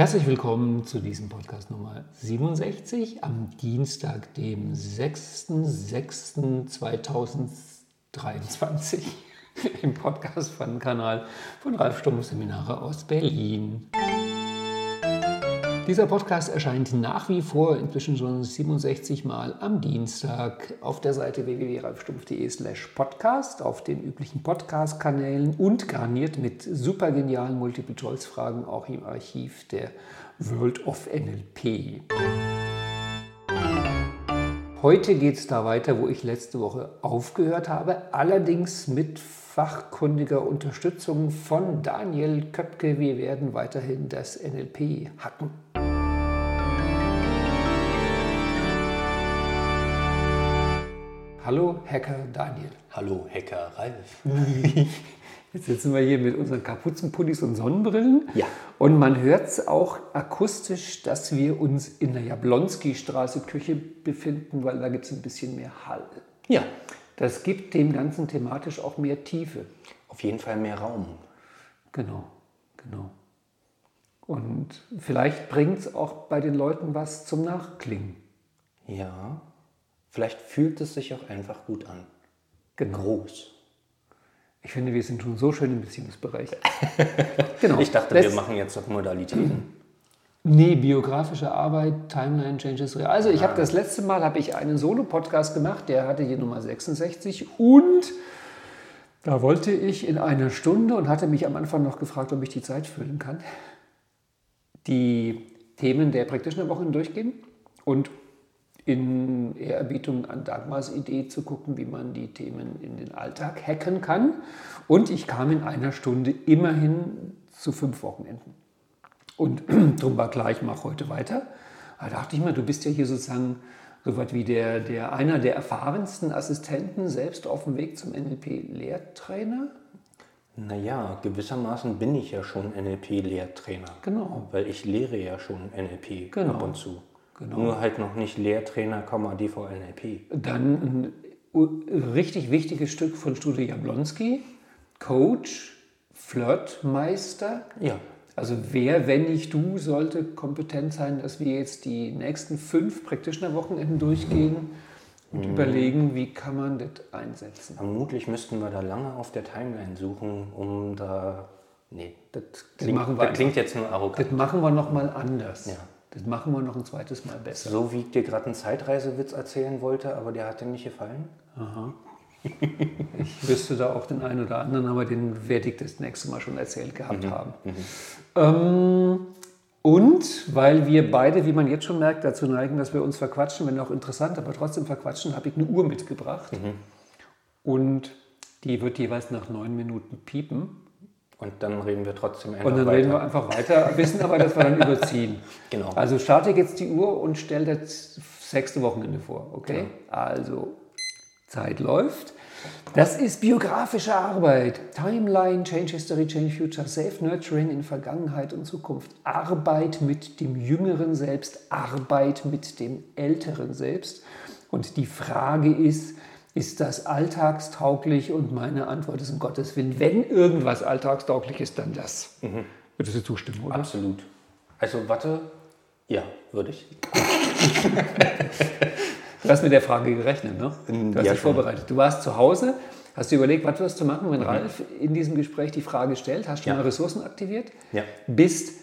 Herzlich willkommen zu diesem Podcast Nummer 67 am Dienstag, dem 6.6.2023 im Podcast von Kanal von Ralf Stumpf Seminare aus Berlin. Dieser Podcast erscheint nach wie vor inzwischen schon 67 Mal am Dienstag auf der Seite www.ralfstumpf.de slash podcast, auf den üblichen Podcast-Kanälen und garniert mit supergenialen Multiple-Choice-Fragen auch im Archiv der World of NLP. Heute geht es da weiter, wo ich letzte Woche aufgehört habe, allerdings mit fachkundiger Unterstützung von Daniel Köpke. Wir werden weiterhin das NLP hacken. Hallo Hacker Daniel. Hallo Hacker Ralf. Jetzt sitzen wir hier mit unseren Kapuzenpullis und Sonnenbrillen. Ja. Und man hört es auch akustisch, dass wir uns in der Jablonski-Straße Küche befinden, weil da gibt es ein bisschen mehr Hall. Ja. Das gibt dem Ganzen thematisch auch mehr Tiefe. Auf jeden Fall mehr Raum. Genau, genau. Und vielleicht bringt es auch bei den Leuten was zum Nachklingen. Ja. Vielleicht fühlt es sich auch einfach gut an. Genau. Groß. Ich finde, wir sind schon so schön im Beziehungsbereich. genau. Ich dachte, wir machen jetzt noch Modalitäten. Nee, biografische Arbeit, Timeline Changes. Also ich ah. habe das letzte Mal habe ich einen Solo-Podcast gemacht, der hatte hier Nummer 66 und da wollte ich in einer Stunde und hatte mich am Anfang noch gefragt, ob ich die Zeit füllen kann, die Themen der praktischen Wochen durchgehen und in Ehrerbietung an Dagmars Idee zu gucken, wie man die Themen in den Alltag hacken kann. Und ich kam in einer Stunde immerhin zu fünf Wochenenden. Und darum war klar, ich mache heute weiter. Da dachte ich mir, du bist ja hier sozusagen so was wie der, der, einer der erfahrensten Assistenten selbst auf dem Weg zum NLP-Lehrtrainer. Naja, gewissermaßen bin ich ja schon NLP-Lehrtrainer. Genau. Weil ich lehre ja schon NLP genau. ab und zu. Genau. Nur halt noch nicht Lehrtrainer, DVNLP. Dann ein richtig wichtiges Stück von Studio Jablonski, Coach, Flirtmeister. Ja. Also wer, wenn nicht du, sollte kompetent sein, dass wir jetzt die nächsten fünf Practitioner-Wochenenden durchgehen und mhm. überlegen, wie kann man das einsetzen. Vermutlich müssten wir da lange auf der Timeline suchen, um da... Nee, das klingt, das, das klingt jetzt nur arrogant. Das machen wir nochmal anders. Ja. Das machen wir noch ein zweites Mal besser. So wie ich dir gerade einen Zeitreisewitz erzählen wollte, aber der hat dir nicht gefallen? Aha. ich wüsste da auch den einen oder anderen, aber den werde ich das nächste Mal schon erzählt gehabt mhm. haben. Mhm. Ähm, und weil wir beide, wie man jetzt schon merkt, dazu neigen, dass wir uns verquatschen, wenn auch interessant, aber trotzdem verquatschen, habe ich eine Uhr mitgebracht. Mhm. Und die wird jeweils nach neun Minuten piepen. Und dann reden wir trotzdem einfach weiter. Und dann weiter. reden wir einfach weiter, wissen aber, dass wir dann überziehen. Genau. Also starte jetzt die Uhr und stell das sechste Wochenende vor, okay? Ja. Also Zeit läuft. Das ist biografische Arbeit. Timeline, Change History, Change Future, Self-Nurturing in Vergangenheit und Zukunft. Arbeit mit dem jüngeren Selbst, Arbeit mit dem älteren Selbst. Und die Frage ist, ist das alltagstauglich? Und meine Antwort ist um Gottes Willen, wenn irgendwas alltagstauglich ist, dann das. Mhm. Würdest du zustimmen, oder? Absolut. Also warte, ja, würde ich. du hast mit der Frage gerechnet, ne? Du hast ja, dich vorbereitet. Du warst zu Hause, hast du überlegt, was wirst du machen, wenn mhm. Ralf in diesem Gespräch die Frage stellt, hast schon ja. mal Ressourcen aktiviert, ja. bist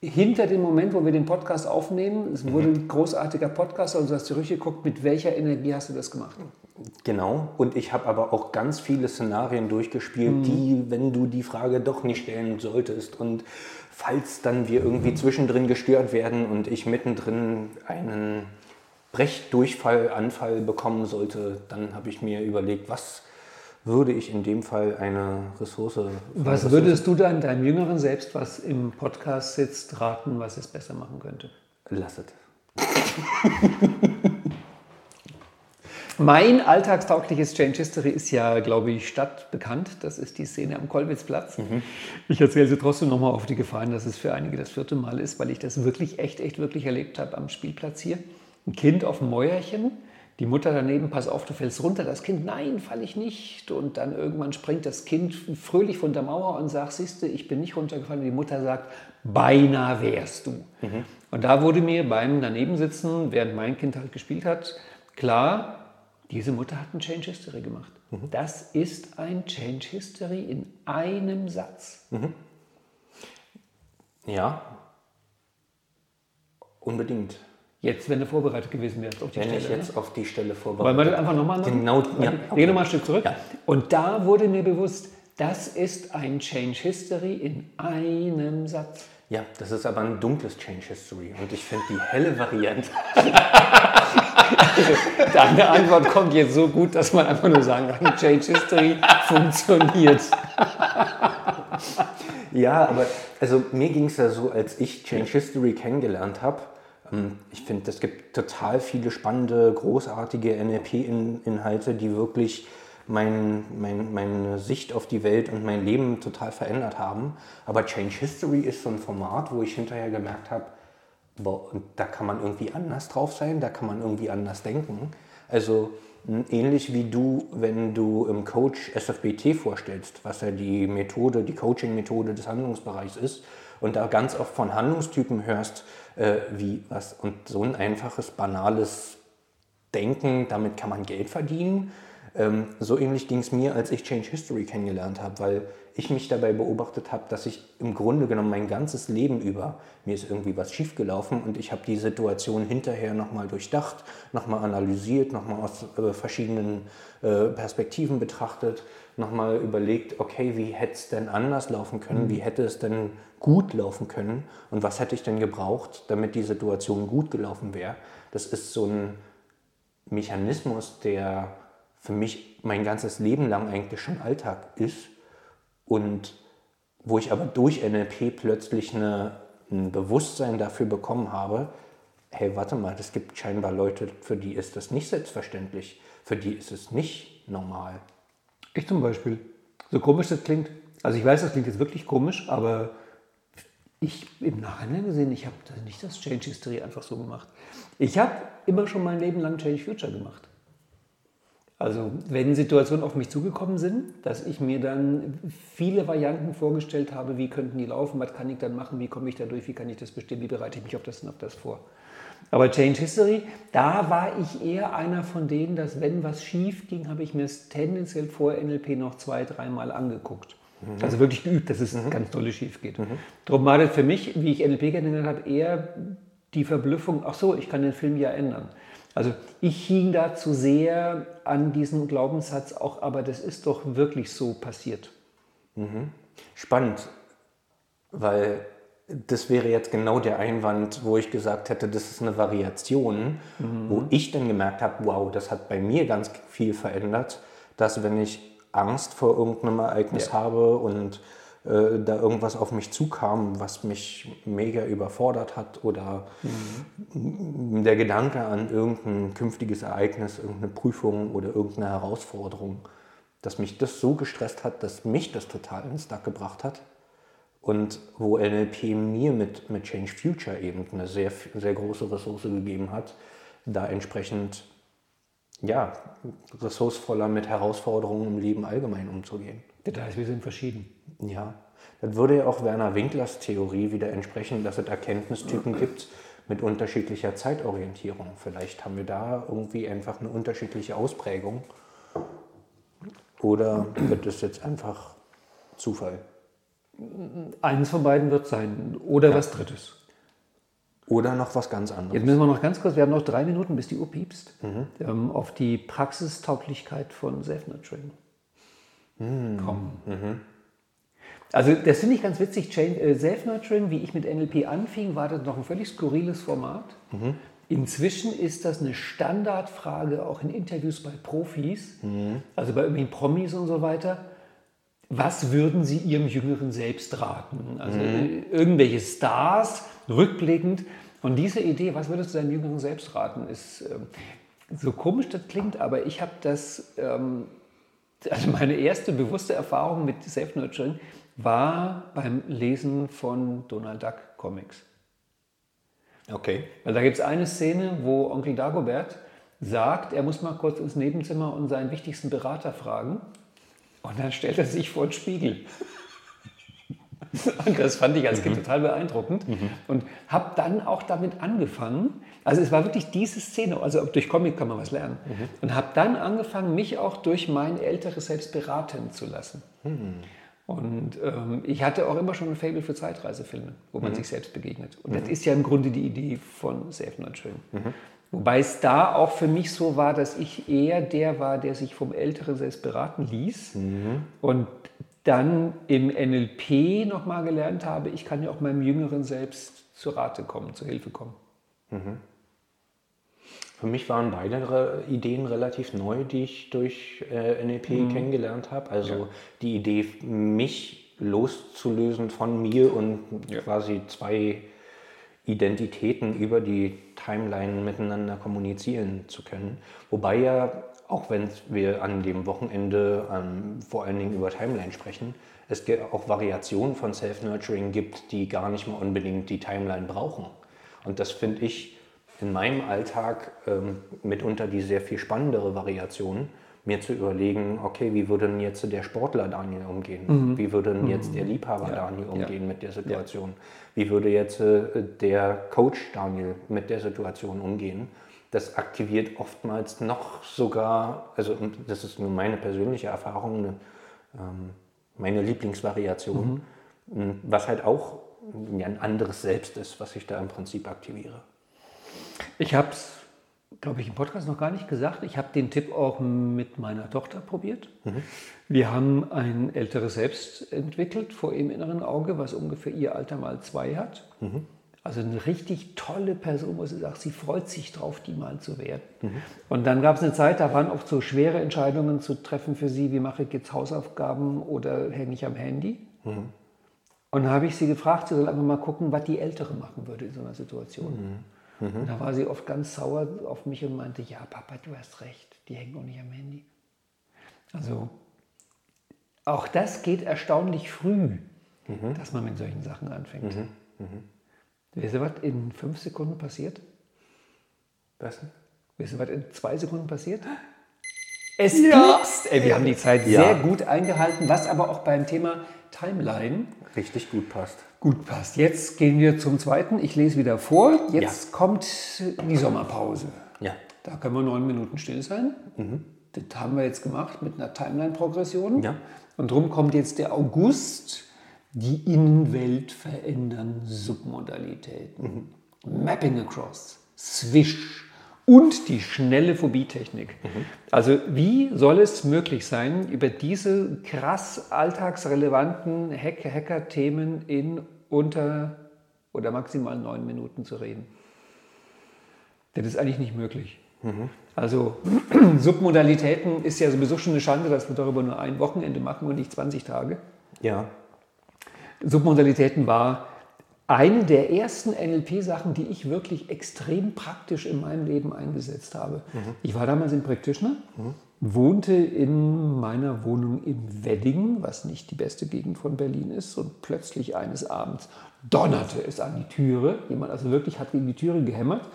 hinter dem Moment, wo wir den Podcast aufnehmen, es wurde mhm. ein großartiger Podcast, und du hast zurückgeguckt, mit welcher Energie hast du das gemacht? Genau, und ich habe aber auch ganz viele Szenarien durchgespielt, mhm. die, wenn du die Frage doch nicht stellen solltest und falls dann wir irgendwie zwischendrin gestört werden und ich mittendrin einen Brechdurchfallanfall bekommen sollte, dann habe ich mir überlegt, was würde ich in dem Fall eine Ressource. Was würdest du dann deinem jüngeren Selbst, was im Podcast sitzt, raten, was es besser machen könnte? Lass es. Mein alltagstaugliches Change History ist ja, glaube ich, stadtbekannt. Das ist die Szene am Kolwitzplatz. Mhm. Ich erzähle sie trotzdem nochmal auf die Gefahren, dass es für einige das vierte Mal ist, weil ich das wirklich, echt, echt, wirklich erlebt habe am Spielplatz hier. Ein Kind auf dem Mäuerchen, Die Mutter daneben, pass auf, du fällst runter. Das Kind, nein, falle ich nicht. Und dann irgendwann springt das Kind fröhlich von der Mauer und sagt, siehste, ich bin nicht runtergefallen. Und die Mutter sagt, beinahe wärst du. Mhm. Und da wurde mir beim Danebensitzen, während mein Kind halt gespielt hat, klar, diese Mutter hat ein Change History gemacht. Mhm. Das ist ein Change History in einem Satz. Mhm. Ja, unbedingt. Jetzt, wenn du vorbereitet gewesen wärst auf die wenn Stelle. Wenn ich jetzt ne? auf die Stelle vorbereitet Wollen wir das einfach nochmal machen? Genau, ja. Okay. Geh nochmal ein Stück zurück. Ja. Und da wurde mir bewusst, das ist ein Change History in einem Satz. Ja, das ist aber ein dunkles Change History. Und ich finde die helle Variante. Deine Antwort kommt jetzt so gut, dass man einfach nur sagen kann, Change History funktioniert. Ja, aber also mir ging es ja so, als ich Change History kennengelernt habe, ähm, ich finde, es gibt total viele spannende, großartige NLP-Inhalte, die wirklich mein, mein, meine Sicht auf die Welt und mein Leben total verändert haben. Aber Change History ist so ein Format, wo ich hinterher gemerkt habe, da kann man irgendwie anders drauf sein, da kann man irgendwie anders denken. Also ähnlich wie du, wenn du im Coach SFBT vorstellst, was ja die Methode, die Coaching-Methode des Handlungsbereichs ist, und da ganz oft von Handlungstypen hörst, äh, wie was und so ein einfaches, banales Denken, damit kann man Geld verdienen. Ähm, so ähnlich ging es mir, als ich Change History kennengelernt habe, weil ich mich dabei beobachtet habe, dass ich im Grunde genommen mein ganzes Leben über, mir ist irgendwie was schiefgelaufen und ich habe die Situation hinterher nochmal durchdacht, nochmal analysiert, nochmal aus äh, verschiedenen äh, Perspektiven betrachtet, nochmal überlegt, okay, wie hätte es denn anders laufen können, mhm. wie hätte es denn gut laufen können und was hätte ich denn gebraucht, damit die Situation gut gelaufen wäre. Das ist so ein Mechanismus, der für mich mein ganzes Leben lang eigentlich schon Alltag ist und wo ich aber durch NLP plötzlich eine, ein Bewusstsein dafür bekommen habe, hey, warte mal, es gibt scheinbar Leute, für die ist das nicht selbstverständlich, für die ist es nicht normal. Ich zum Beispiel. So komisch das klingt. Also ich weiß, das klingt jetzt wirklich komisch, aber ich im Nachhinein gesehen, ich habe nicht das Change History einfach so gemacht. Ich habe immer schon mein Leben lang Change Future gemacht. Also wenn Situationen auf mich zugekommen sind, dass ich mir dann viele Varianten vorgestellt habe, wie könnten die laufen, was kann ich dann machen, wie komme ich da durch, wie kann ich das bestimmen, wie bereite ich mich auf das und auf das vor. Aber Change History, da war ich eher einer von denen, dass wenn was schief ging, habe ich mir es tendenziell vor NLP noch zwei, dreimal angeguckt. Mhm. Also wirklich geübt, dass es mhm. ganz dolle schief geht. Mhm. Darum war das für mich, wie ich NLP kennengelernt habe, eher die Verblüffung, ach so, ich kann den Film ja ändern. Also ich hing da zu sehr an diesem Glaubenssatz auch, aber das ist doch wirklich so passiert. Mhm. Spannend, weil das wäre jetzt genau der Einwand, wo ich gesagt hätte, das ist eine Variation, mhm. wo ich dann gemerkt habe, wow, das hat bei mir ganz viel verändert, dass wenn ich Angst vor irgendeinem Ereignis ja. habe und äh, da irgendwas auf mich zukam, was mich mega überfordert hat oder mhm. der Gedanke an irgendein künftiges Ereignis, irgendeine Prüfung oder irgendeine Herausforderung, dass mich das so gestresst hat, dass mich das total ins Stuck gebracht hat. Und wo NLP mir mit, mit Change Future eben eine sehr, sehr große Ressource gegeben hat, da entsprechend ja, ressourcevoller mit Herausforderungen im Leben allgemein umzugehen. Das heißt, wir sind verschieden. Ja, das würde ja auch Werner Winklers Theorie wieder entsprechen, dass es Erkenntnistypen gibt mit unterschiedlicher Zeitorientierung. Vielleicht haben wir da irgendwie einfach eine unterschiedliche Ausprägung. Oder wird es jetzt einfach Zufall? Eines von beiden wird sein. Oder ja. was Drittes. Oder noch was ganz anderes. Jetzt müssen wir noch ganz kurz, wir haben noch drei Minuten, bis die Uhr piepst, mhm. ähm, auf die Praxistauglichkeit von Self-Nurturing mhm. kommen. Mhm. Also das finde ich ganz witzig. Äh, Self-Nurturing, wie ich mit NLP anfing, war das noch ein völlig skurriles Format. Mhm. Inzwischen ist das eine Standardfrage auch in Interviews bei Profis, mhm. also bei irgendwelchen Promis und so weiter. Was würden Sie Ihrem jüngeren Selbst raten? Also mhm. irgendwelche Stars, rückblickend. Und diese Idee, was würdest du deinem jüngeren Selbst raten, ist äh, so komisch das klingt, aber ich habe das, ähm, also meine erste bewusste Erfahrung mit Self-Nurturing war beim Lesen von Donald Duck Comics. Okay. Weil da gibt es eine Szene, wo Onkel Dagobert sagt, er muss mal kurz ins Nebenzimmer und seinen wichtigsten Berater fragen. Und dann stellt er sich vor den Spiegel. Und das fand ich als Kind mhm. total beeindruckend. Mhm. Und habe dann auch damit angefangen, also es war wirklich diese Szene, also durch Comic kann man was lernen. Mhm. Und habe dann angefangen, mich auch durch mein älteres Selbst beraten zu lassen. Mhm. Und ähm, ich hatte auch immer schon ein Fable für Zeitreisefilme, wo man mhm. sich selbst begegnet. Und das mhm. ist ja im Grunde die Idee von Safe Not Schön. Mhm. Wobei es da auch für mich so war, dass ich eher der war, der sich vom Älteren selbst beraten ließ. Mhm. Und dann im NLP nochmal gelernt habe, ich kann ja auch meinem Jüngeren selbst zur Rate kommen, zur Hilfe kommen. Mhm. Für mich waren beide Ideen relativ neu, die ich durch äh, NLP mhm. kennengelernt habe. Also ja. die Idee, mich loszulösen von mir und ja. quasi zwei Identitäten über die Timeline miteinander kommunizieren zu können. Wobei ja, auch wenn wir an dem Wochenende ähm, vor allen Dingen über Timeline sprechen, es auch Variationen von Self-Nurturing gibt, die gar nicht mal unbedingt die Timeline brauchen. Und das finde ich in meinem Alltag ähm, mitunter die sehr viel spannendere Variation, mir zu überlegen, okay, wie würde denn jetzt der Sportler Daniel umgehen? Mhm. Wie würde denn jetzt der mhm. Liebhaber ja. Daniel umgehen ja. mit der Situation? Ja. Wie würde jetzt äh, der Coach Daniel mit der Situation umgehen? Das aktiviert oftmals noch sogar, also das ist nur meine persönliche Erfahrung, eine, ähm, meine Lieblingsvariation, mhm. was halt auch ein anderes Selbst ist, was ich da im Prinzip aktiviere. Ich habe es, glaube ich, im Podcast noch gar nicht gesagt. Ich habe den Tipp auch mit meiner Tochter probiert. Mhm. Wir haben ein älteres Selbst entwickelt vor ihrem inneren Auge, was ungefähr ihr Alter mal zwei hat. Mhm. Also eine richtig tolle Person, wo sie sagt, sie freut sich drauf, die mal zu werden. Mhm. Und dann gab es eine Zeit, da waren oft so schwere Entscheidungen zu treffen für sie, wie mache ich jetzt Hausaufgaben oder hänge ich am Handy. Mhm. Und dann habe ich sie gefragt, sie soll einfach mal gucken, was die Ältere machen würde in so einer Situation. Mhm. Da war sie oft ganz sauer auf mich und meinte, ja, Papa, du hast recht, die hängen auch nicht am Handy. Also auch das geht erstaunlich früh, mhm. dass man mit solchen Sachen anfängt. Mhm. Mhm. Weißt du, was in fünf Sekunden passiert? Was? Weißt du, was in zwei Sekunden passiert? Es ja. gibt's. Ey, wir haben die Zeit ja. sehr gut eingehalten, was aber auch beim Thema Timeline richtig gut passt. Gut passt. Jetzt gehen wir zum zweiten. Ich lese wieder vor. Jetzt ja. kommt die Sommerpause. Ja. Da können wir neun Minuten still sein. Mhm. Das haben wir jetzt gemacht mit einer Timeline-Progression. Ja. Und darum kommt jetzt der August. Die Innenwelt verändern Submodalitäten. Mhm. Mapping across. Swish und die schnelle Phobietechnik. Mhm. Also wie soll es möglich sein, über diese krass alltagsrelevanten Hacker-Themen in unter oder maximal neun Minuten zu reden? Das ist eigentlich nicht möglich. Mhm. Also Submodalitäten ist ja sowieso schon eine Schande, dass wir darüber nur ein Wochenende machen und nicht 20 Tage. Ja. Submodalitäten war eine der ersten NLP-Sachen, die ich wirklich extrem praktisch in meinem Leben eingesetzt habe. Mhm. Ich war damals in Practitioner, mhm. wohnte in meiner Wohnung im Wedding, was nicht die beste Gegend von Berlin ist, und plötzlich eines Abends donnerte es an die Türe. Jemand also wirklich hat gegen die Türe gehämmert.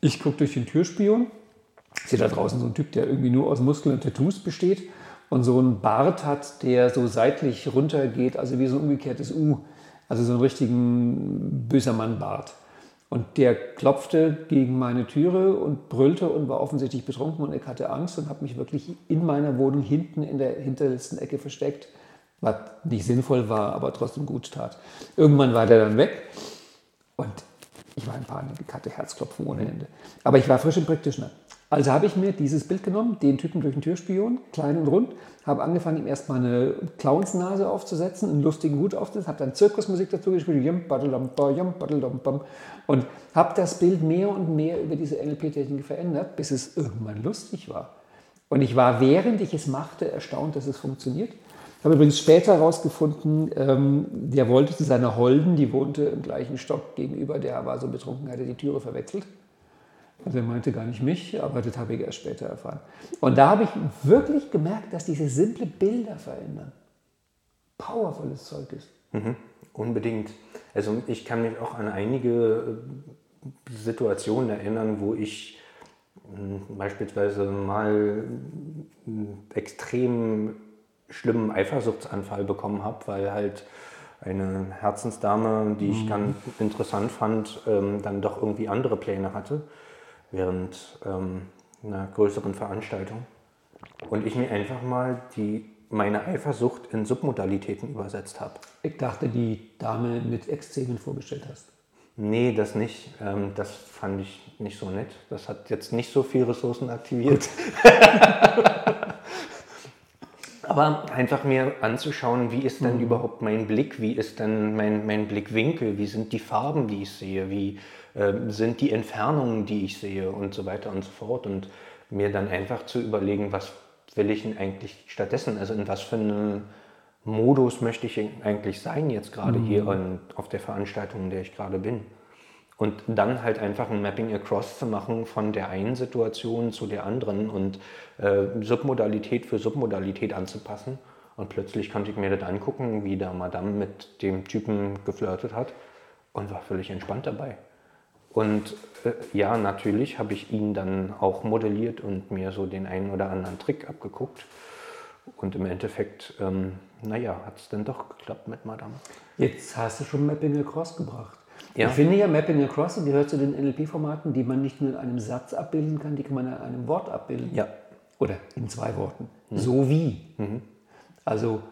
Ich gucke durch den Türspion, sehe da draußen so einen Typ, der irgendwie nur aus Muskeln und Tattoos besteht und so einen Bart hat, der so seitlich runtergeht, also wie so ein umgekehrtes U. Also so einen richtigen böser Mann-Bart. Und der klopfte gegen meine Türe und brüllte und war offensichtlich betrunken und ich hatte Angst und habe mich wirklich in meiner Wohnung hinten in der hinterletzten Ecke versteckt, was nicht sinnvoll war, aber trotzdem gut tat. Irgendwann war der dann weg und ich war in Panik, ich hatte Herzklopfen ohne Ende. Aber ich war frisch im Practitioner. Also habe ich mir dieses Bild genommen, den Typen durch den Türspion, klein und rund, habe angefangen, ihm erstmal eine Clownsnase aufzusetzen, einen lustigen Hut aufzusetzen, habe dann Zirkusmusik dazu gespielt, und habe das Bild mehr und mehr über diese NLP-Technik verändert, bis es irgendwann lustig war. Und ich war, während ich es machte, erstaunt, dass es funktioniert. Ich habe übrigens später herausgefunden, ähm, der wollte zu seiner Holden, die wohnte im gleichen Stock gegenüber, der war so betrunken, hatte die Türe verwechselt. Also er meinte gar nicht mich, aber das habe ich erst später erfahren. Und da habe ich wirklich gemerkt, dass diese simple Bilder verändern. Powervolles Zeug ist. Mhm, unbedingt. Also ich kann mich auch an einige äh, Situationen erinnern, wo ich mh, beispielsweise mal einen extrem schlimmen Eifersuchtsanfall bekommen habe, weil halt eine Herzensdame, die ich ganz interessant fand, ähm, dann doch irgendwie andere Pläne hatte während ähm, einer größeren Veranstaltung. Und ich mir einfach mal die, meine Eifersucht in Submodalitäten übersetzt habe. Ich dachte, die Dame mit Extremen vorgestellt hast. Nee, das nicht. Ähm, das fand ich nicht so nett. Das hat jetzt nicht so viel Ressourcen aktiviert. Aber einfach mir anzuschauen, wie ist denn Mhm. überhaupt mein Blick, wie ist denn mein, mein Blickwinkel, wie sind die Farben, die ich sehe, wie sind die Entfernungen, die ich sehe und so weiter und so fort. Und mir dann einfach zu überlegen, was will ich denn eigentlich stattdessen, also in was für einem Modus möchte ich eigentlich sein jetzt gerade hier und auf der Veranstaltung, in der ich gerade bin. Und dann halt einfach ein Mapping Across zu machen von der einen Situation zu der anderen und äh, Submodalität für Submodalität anzupassen. Und plötzlich konnte ich mir das angucken, wie da Madame mit dem Typen geflirtet hat und war völlig entspannt dabei. Und äh, ja, natürlich habe ich ihn dann auch modelliert und mir so den einen oder anderen Trick abgeguckt. Und im Endeffekt, ähm, naja, hat es dann doch geklappt mit Madame. Jetzt hast du schon Mapping Across gebracht. Ja. Ich finde ja, Mapping Across gehört zu den NLP-Formaten, die man nicht nur in einem Satz abbilden kann, die kann man in einem Wort abbilden. Ja. Oder in zwei Worten. So wie. Also,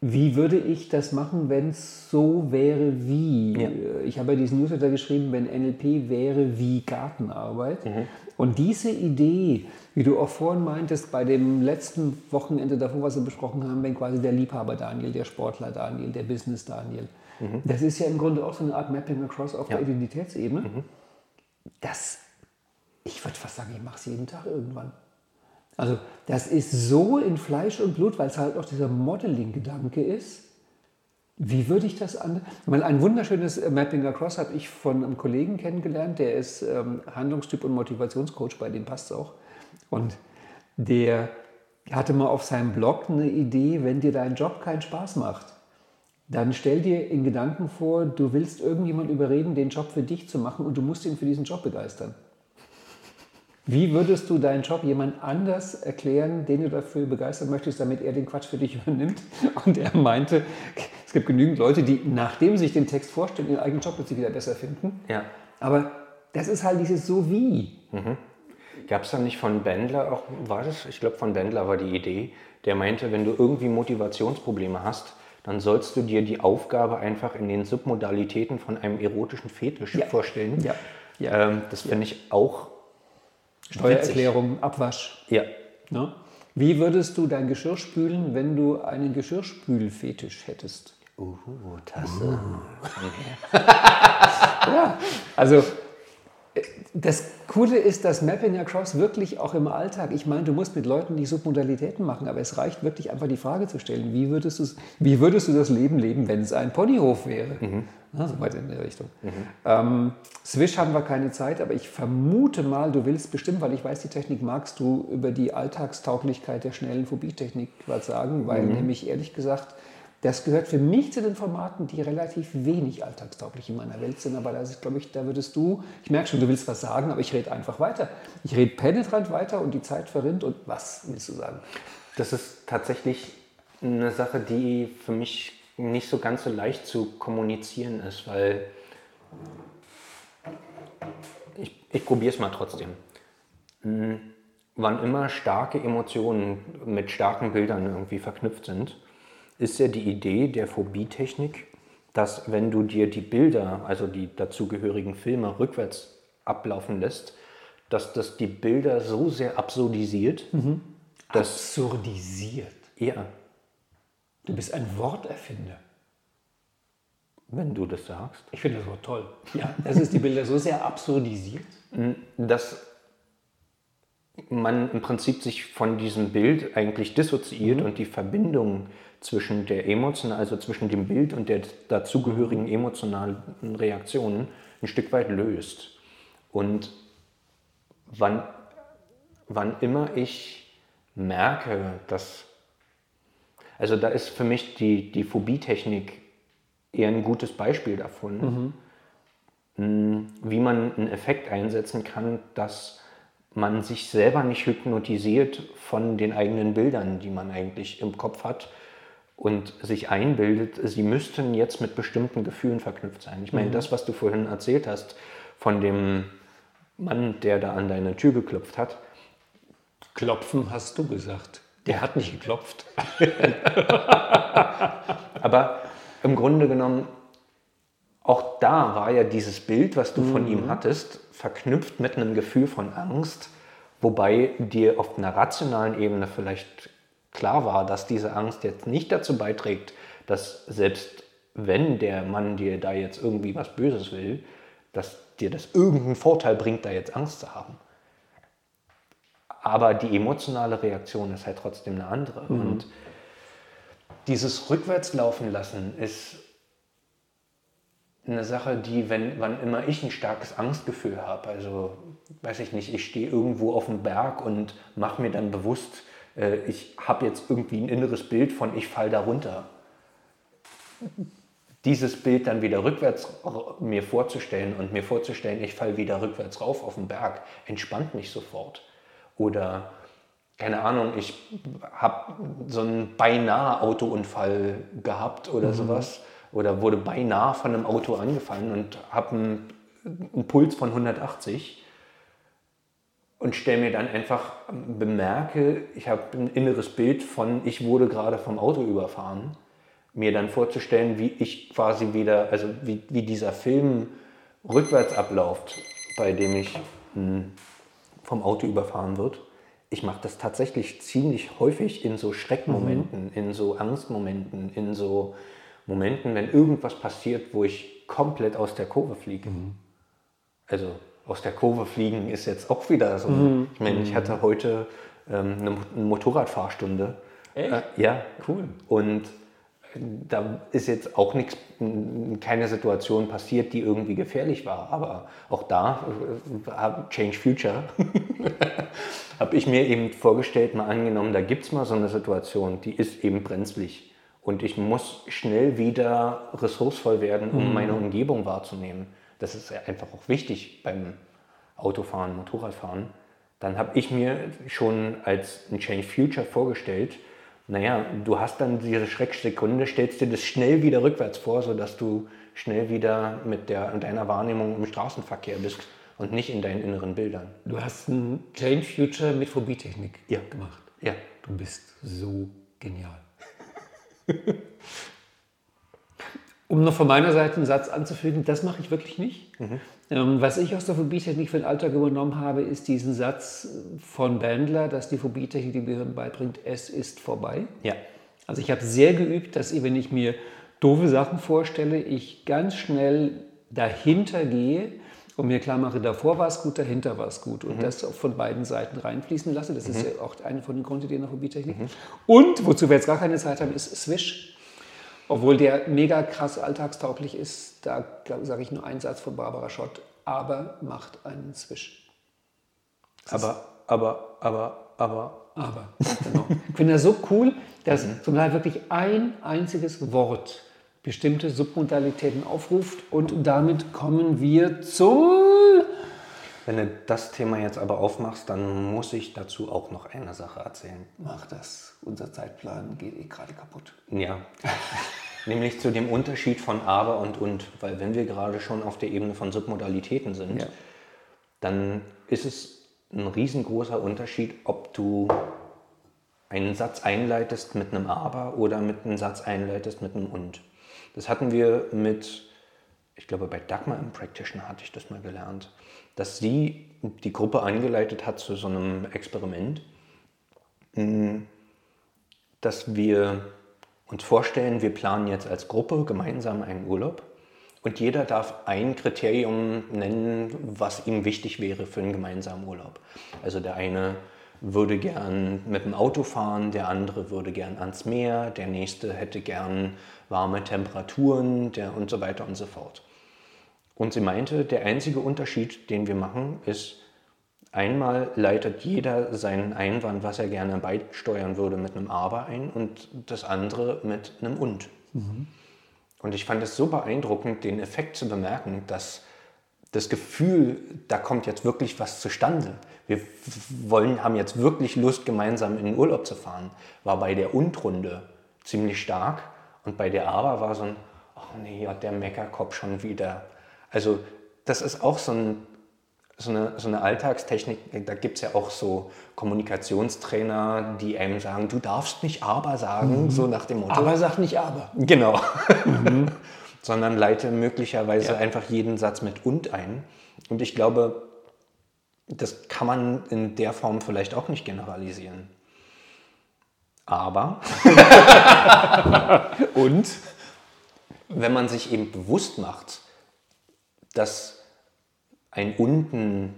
wie würde ich das machen, wenn es so wäre wie? Ja. Ich habe ja diesen Newsletter geschrieben, wenn NLP wäre wie Gartenarbeit. Und diese Idee, wie du auch vorhin meintest, bei dem letzten Wochenende davor, was wir besprochen haben, wenn quasi der Liebhaber Daniel, der Sportler Daniel, der Business Daniel, das ist ja im Grunde auch so eine Art Mapping Across auf der Identitätsebene. Das, ich würde fast sagen, ich mache es jeden Tag irgendwann. Also das ist so in Fleisch und Blut, weil es halt auch dieser Modeling-Gedanke ist. Wie würde ich das an? Ich meine, ein wunderschönes äh, Mapping Across habe ich von einem Kollegen kennengelernt, der ist ähm, Handlungstyp und Motivationscoach, bei dem passt es auch. Und der hatte mal auf seinem Blog eine Idee, wenn dir dein Job keinen Spaß macht, dann stell dir in Gedanken vor, du willst irgendjemand überreden, den Job für dich zu machen und du musst ihn für diesen Job begeistern. Wie würdest du deinen Job jemand anders erklären, den du dafür begeistern möchtest, damit er den Quatsch für dich übernimmt? Und er meinte, es gibt genügend Leute, die, nachdem sie sich den Text vorstellen, ihren eigenen Job plötzlich wieder besser finden. Ja. Aber das ist halt dieses so wie. Gab es da nicht von Bendler auch, war das? Ich glaube, von Bendler war die Idee, der meinte, wenn du irgendwie Motivationsprobleme hast, dann sollst du dir die Aufgabe einfach in den Submodalitäten von einem erotischen Fetisch Ja. vorstellen. Ja. Ja. Ähm, das finde ich auch Steuererklärung, Abwasch. Ja. Ne? Wie würdest du dein Geschirr spülen, wenn du einen Geschirrspülfetisch hättest? Uh, Tasse. Ja, also äh, das Coole ist, dass Mapping Across wirklich auch im Alltag, ich meine, du musst mit Leuten nicht Submodalitäten machen, aber es reicht wirklich einfach die Frage zu stellen, wie würdest, wie würdest du das Leben leben, wenn es ein Ponyhof wäre? Ja, so weit in der Richtung. Ähm, Swish haben wir keine Zeit, aber ich vermute mal, du willst bestimmt, weil ich weiß, die Technik magst du über die Alltagstauglichkeit der schnellen Phobie-Technik was sagen, weil nämlich ehrlich gesagt, das gehört für mich zu den Formaten, die relativ wenig alltagstauglich in meiner Welt sind. Aber ist, glaube ich, da würdest du, ich merke schon, du willst was sagen, aber ich rede einfach weiter. Ich rede penetrant weiter und die Zeit verrinnt. Und was willst du sagen? Das ist tatsächlich eine Sache, die für mich nicht so ganz so leicht zu kommunizieren ist, weil ich, ich probiere es mal trotzdem. Hm, Wann immer starke Emotionen mit starken Bildern irgendwie verknüpft sind, ist ja die Idee der Phobie-Technik, dass wenn du dir die Bilder, also die dazugehörigen Filme rückwärts ablaufen lässt, dass das die Bilder so sehr absurdisiert, dass Absurdisiert. ja, Du bist ein Worterfinder. wenn du das sagst, Ich finde das Wort toll. Ja, das ist die Bilder so sehr absurdisiert. dass man im Prinzip sich von diesem Bild eigentlich dissoziiert und die Verbindung zwischen der emotionalen, also zwischen dem Bild und der dazugehörigen emotionalen Reaktionen ein Stück weit löst. Und wann, wann immer ich merke, dass, also da ist für mich die, die Phobie-Technik eher ein gutes Beispiel davon, mh, wie man einen Effekt einsetzen kann, dass man sich selber nicht hypnotisiert von den eigenen Bildern, die man eigentlich im Kopf hat und sich einbildet, sie müssten jetzt mit bestimmten Gefühlen verknüpft sein. Ich meine, mhm. das, was du vorhin erzählt hast von dem Mann, der da an deine Tür geklopft hat. Klopfen hast du gesagt. Der hat nicht geklopft. Aber im Grunde genommen, auch da war ja dieses Bild, was du mhm. von ihm mhm. hattest, verknüpft mit einem Gefühl von Angst, wobei dir auf einer rationalen Ebene vielleicht klar war, dass diese Angst jetzt nicht dazu beiträgt, dass selbst wenn der Mann dir da jetzt irgendwie was Böses will, dass dir das irgendeinen Vorteil bringt, da jetzt Angst zu haben. Aber die emotionale Reaktion ist halt trotzdem eine andere. Mhm. Und dieses Rückwärtslaufen lassen ist eine Sache, die, wenn, wann immer ich ein starkes Angstgefühl habe, also weiß ich nicht, ich stehe irgendwo auf dem Berg und mache mir dann bewusst, äh, ich habe jetzt irgendwie ein inneres Bild von, ich falle da runter. Dieses Bild dann wieder rückwärts mir vorzustellen und mir vorzustellen, ich falle wieder rückwärts rauf auf den Berg, entspannt mich sofort. Oder keine Ahnung, ich habe so einen beinahe Autounfall gehabt oder mhm. sowas oder wurde beinahe von einem Auto angefallen und habe einen, einen, Puls von 180 und stelle mir dann einfach, bemerke, ich habe ein inneres Bild von, ich wurde gerade vom Auto überfahren, mir dann vorzustellen, wie ich quasi wieder, also wie, wie dieser Film rückwärts abläuft, bei dem ich hm, vom Auto überfahren wird ich mache das tatsächlich ziemlich häufig in so Schreckmomenten, mhm. in so Angstmomenten, in so Momenten, wenn irgendwas passiert, wo ich komplett aus der Kurve fliege. Mhm. Also aus der Kurve fliegen ist jetzt auch wieder so. Mhm. Ich meine, ich hatte heute ähm, eine, eine Motorradfahrstunde. Echt? Äh, ja, cool. Und da ist jetzt auch nichts, keine Situation passiert, die irgendwie gefährlich war. Aber auch da, äh, Change Future, habe ich mir eben vorgestellt, mal angenommen, da gibt es mal so eine Situation, die ist eben brenzlig. Und ich muss schnell wieder ressourcevoll werden, um mhm. meine Umgebung wahrzunehmen. Das ist einfach auch wichtig beim Autofahren, Motorradfahren. Dann habe ich mir schon als ein Change Future vorgestellt, naja, du hast dann diese Schrecksekunde, stellst dir das schnell wieder rückwärts vor, sodass du schnell wieder mit der, deiner Wahrnehmung im Straßenverkehr bist und nicht in deinen inneren Bildern. Du hast ein Change Future mit Phobie-Technik ja. gemacht. Ja. Du bist so genial. um noch von meiner Seite einen Satz anzufügen, das mache ich wirklich nicht. Mhm. Ähm, was ich aus der Phobie-Technik für den Alltag übernommen habe, ist diesen Satz von Bandler, dass die Phobie-Technik dem Gehirn beibringt, es ist vorbei. Ja. Also ich habe sehr geübt, dass ich, wenn ich mir doofe Sachen vorstelle, ich ganz schnell dahinter gehe und mir klar mache, davor war es gut, dahinter war es gut. Und mhm. das von beiden Seiten reinfließen lasse. Das mhm. ist ja auch eine von den Grundideen der Phobie-Technik. Mhm. Und, wozu wir jetzt gar keine Zeit haben, ist Swish. Obwohl der mega krass alltagstauglich ist, da sage ich nur einen Satz von Barbara Schott, aber macht einen Swish. aber, aber, aber, aber. Aber, genau. Ich finde das so cool, dass mhm. zum Teil wirklich ein einziges Wort bestimmte Submodalitäten aufruft und damit kommen wir zum wenn du das Thema jetzt aber aufmachst, dann muss ich dazu auch noch eine Sache erzählen. Mach das. Unser Zeitplan geht eh gerade kaputt. Ja. Nämlich zu dem Unterschied von aber und und. Weil wenn wir gerade schon auf der Ebene von Submodalitäten sind, ja. dann ist es ein riesengroßer Unterschied, ob du einen Satz einleitest mit einem aber oder mit einem Satz einleitest mit einem und. Das hatten wir mit, ich glaube bei Dagmar im Practitioner hatte ich das mal gelernt dass sie die Gruppe eingeleitet hat zu so einem Experiment, mm, dass wir uns vorstellen, wir planen jetzt als Gruppe gemeinsam einen Urlaub und jeder darf ein Kriterium nennen, was ihm wichtig wäre für einen gemeinsamen Urlaub. Also der eine würde gern mit dem Auto fahren, der andere würde gern ans Meer, der nächste hätte gern warme Temperaturen der und so weiter und so fort. Und sie meinte, der einzige Unterschied, den wir machen, ist, einmal leitet jeder seinen Einwand, was er gerne beisteuern würde, mit einem Aber ein und das andere mit einem Und. Mhm. Und ich fand es so beeindruckend, den Effekt zu bemerken, dass das Gefühl, da kommt jetzt wirklich was zustande. Wir wollen, haben jetzt wirklich Lust, gemeinsam in den Urlaub zu fahren, war bei der Und-Runde ziemlich stark. Und bei der Aber war so ein, ach nee, hat der Meckerkopf schon wieder. Also das ist auch so, ein, so, eine, so eine Alltagstechnik. Da gibt es ja auch so Kommunikationstrainer, die einem sagen, du darfst nicht aber sagen, mhm. so nach dem Motto. Aber sag nicht aber. Genau. Mhm. Sondern leite möglicherweise ja. einfach jeden Satz mit und ein. Und ich glaube, das kann man in der Form vielleicht auch nicht generalisieren. Aber und wenn man sich eben bewusst macht, dass ein unten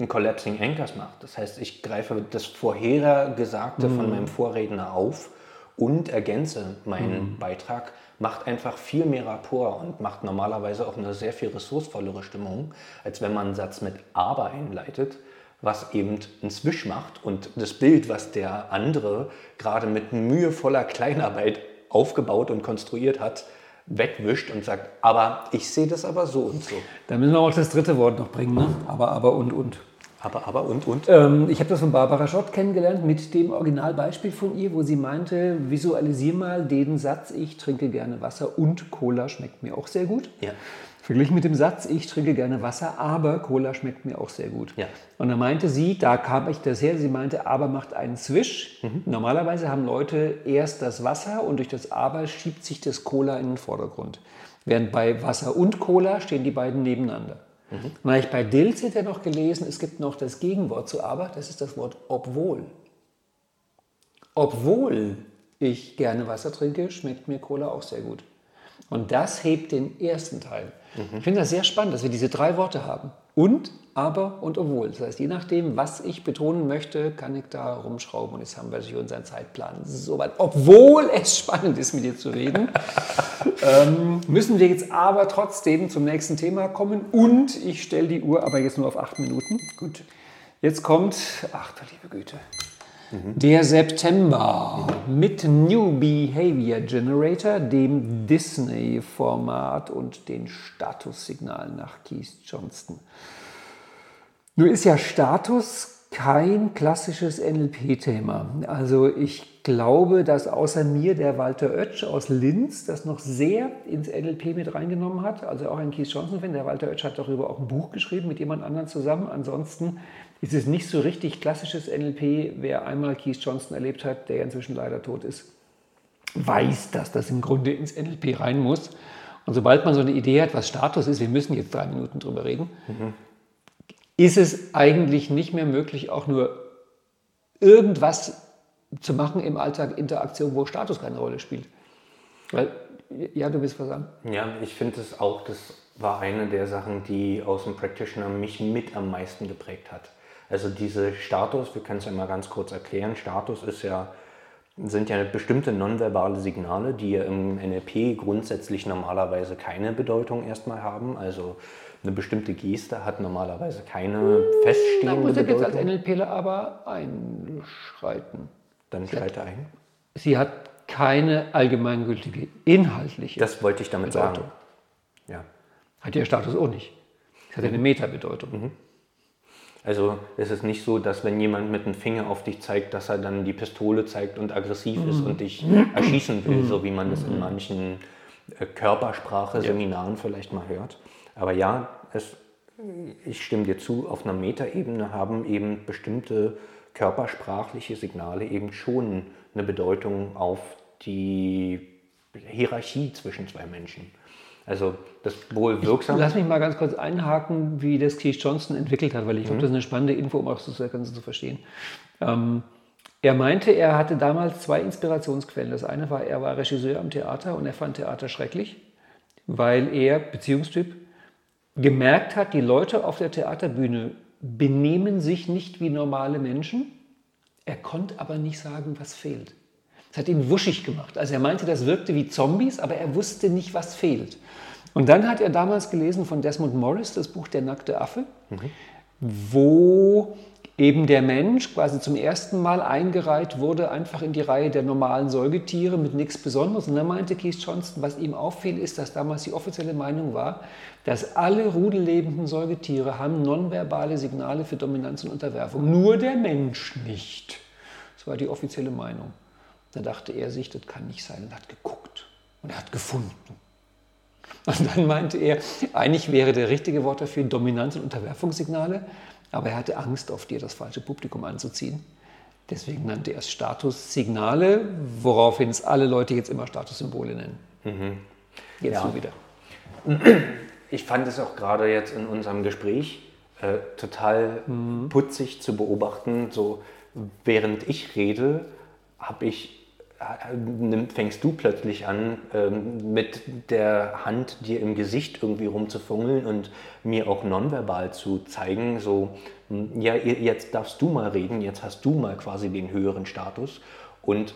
ein Collapsing Anchors macht. Das heißt, ich greife das Vorhergesagte mhm. von meinem Vorredner auf und ergänze meinen mhm. Beitrag, macht einfach viel mehr Rapport und macht normalerweise auch eine sehr viel ressourcevollere Stimmung, als wenn man einen Satz mit aber einleitet, was eben einen Swish macht und das Bild, was der andere gerade mit mühevoller Kleinarbeit aufgebaut und konstruiert hat, wegwischt und sagt, aber ich sehe das aber so und so. Da müssen wir auch das dritte Wort noch bringen, ne? aber, aber und, und. Aber, aber und, und? Ähm, ich habe das von Barbara Schott kennengelernt mit dem Originalbeispiel von ihr, wo sie meinte, visualisier mal den Satz, ich trinke gerne Wasser und Cola schmeckt mir auch sehr gut. Ja. Verglichen mit dem Satz, ich trinke gerne Wasser, aber Cola schmeckt mir auch sehr gut. Ja. Und da meinte sie, da kam ich das her, sie meinte, aber macht einen Swish. Mhm. Normalerweise haben Leute erst das Wasser und durch das aber schiebt sich das Cola in den Vordergrund. Während bei Wasser und Cola stehen die beiden nebeneinander. Mhm. Dann habe ich bei Dilzit ja noch gelesen, es gibt noch das Gegenwort zu aber, das ist das Wort obwohl. Obwohl ich gerne Wasser trinke, schmeckt mir Cola auch sehr gut. Und das hebt den ersten Teil. Mhm. Ich finde das sehr spannend, dass wir diese drei Worte haben. Und, aber und obwohl. Das heißt, je nachdem, was ich betonen möchte, kann ich da rumschrauben. Und jetzt haben wir hier unseren Zeitplan so weit. Obwohl es spannend ist, mit dir zu reden, ähm, müssen wir jetzt aber trotzdem zum nächsten Thema kommen. Und ich stelle die Uhr aber jetzt nur auf acht Minuten. Gut. Jetzt kommt, ach du liebe Güte, der September mit New Behavior Generator, dem Disney-Format und den Statussignalen nach Keith Johnston. Nur ist ja Status kein klassisches NLP-Thema. Also ich glaube, dass außer mir der Walter Oetsch aus Linz das noch sehr ins NLP mit reingenommen hat. Also auch ein Keith Johnson-Fan. Der Walter Oetsch hat darüber auch ein Buch geschrieben mit jemand anderem zusammen. Ansonsten ist es nicht so richtig klassisches NLP. Wer einmal Keith Johnston erlebt hat, der ja inzwischen leider tot ist, weiß, dass das im Grunde ins NLP rein muss. Und sobald man so eine Idee hat, was Status ist, wir müssen jetzt drei Minuten drüber reden, mhm. ist es eigentlich nicht mehr möglich, auch nur irgendwas zu machen im Alltag, Interaktion, wo Status keine Rolle spielt. Weil, ja, du willst was sagen? Ja, ich finde es auch, das war eine der Sachen, die aus dem Practitioner mich mit am meisten geprägt hat. Also diese Status, wir können es ja mal ganz kurz erklären, Status ist ja, sind ja bestimmte nonverbale Signale, die ja im NLP grundsätzlich normalerweise keine Bedeutung erstmal haben. Also eine bestimmte Geste hat normalerweise keine feststehende Bedeutung. Da muss ich jetzt als NLPler aber einschreiten. Dann schreite ein. Sie hat keine allgemeingültige inhaltliche Das wollte ich damit Bedeutung. sagen. Ja. Hat ihr Status auch nicht. Es hat mhm. eine Metabedeutung. Mhm. Also es ist nicht so, dass wenn jemand mit dem Finger auf dich zeigt, dass er dann die Pistole zeigt und aggressiv mhm. ist und dich erschießen will, mhm. so wie man es in manchen äh, Körpersprache-Seminaren ja. vielleicht mal hört. Aber ja, es, ich stimme dir zu, auf einer Metaebene haben eben bestimmte körpersprachliche Signale eben schon eine Bedeutung auf die Hierarchie zwischen zwei Menschen. Also das wohl wirksam. Ich, lass mich mal ganz kurz einhaken, wie das Keith Johnson entwickelt hat, weil ich mhm. glaube, das ist eine spannende Info, um auch das Ganze zu verstehen. Ähm, er meinte, er hatte damals zwei Inspirationsquellen. Das eine war, er war Regisseur am Theater und er fand Theater schrecklich, weil er, Beziehungstyp, gemerkt hat, die Leute auf der Theaterbühne benehmen sich nicht wie normale Menschen. Er konnte aber nicht sagen, was fehlt. Das hat ihn wuschig gemacht. Also er meinte, das wirkte wie Zombies, aber er wusste nicht, was fehlt. Und dann hat er damals gelesen von Desmond Morris das Buch Der nackte Affe, mhm. wo eben der Mensch quasi zum ersten Mal eingereiht wurde, einfach in die Reihe der normalen Säugetiere mit nichts Besonderes. Und dann meinte Keith Johnston, was ihm auffiel, ist, dass damals die offizielle Meinung war, dass alle rudellebenden Säugetiere haben nonverbale Signale für Dominanz und Unterwerfung. Nur der Mensch nicht. Das war die offizielle Meinung. Da dachte er sich, das kann nicht sein und hat geguckt und er hat gefunden. Und dann meinte er, eigentlich wäre der richtige Wort dafür Dominanz- und Unterwerfungssignale, aber er hatte Angst, auf dir das falsche Publikum anzuziehen. Deswegen nannte er es Statussignale, woraufhin es alle Leute jetzt immer Statussymbole nennen. Mhm. Jetzt ja. so wieder. Ich fand es auch gerade jetzt in unserem Gespräch äh, total mhm. putzig zu beobachten. So während ich rede, habe ich fängst du plötzlich an, ähm, mit der Hand dir im Gesicht irgendwie rumzufummeln und mir auch nonverbal zu zeigen, so, hm, ja, jetzt darfst du mal reden, jetzt hast du mal quasi den höheren Status. Und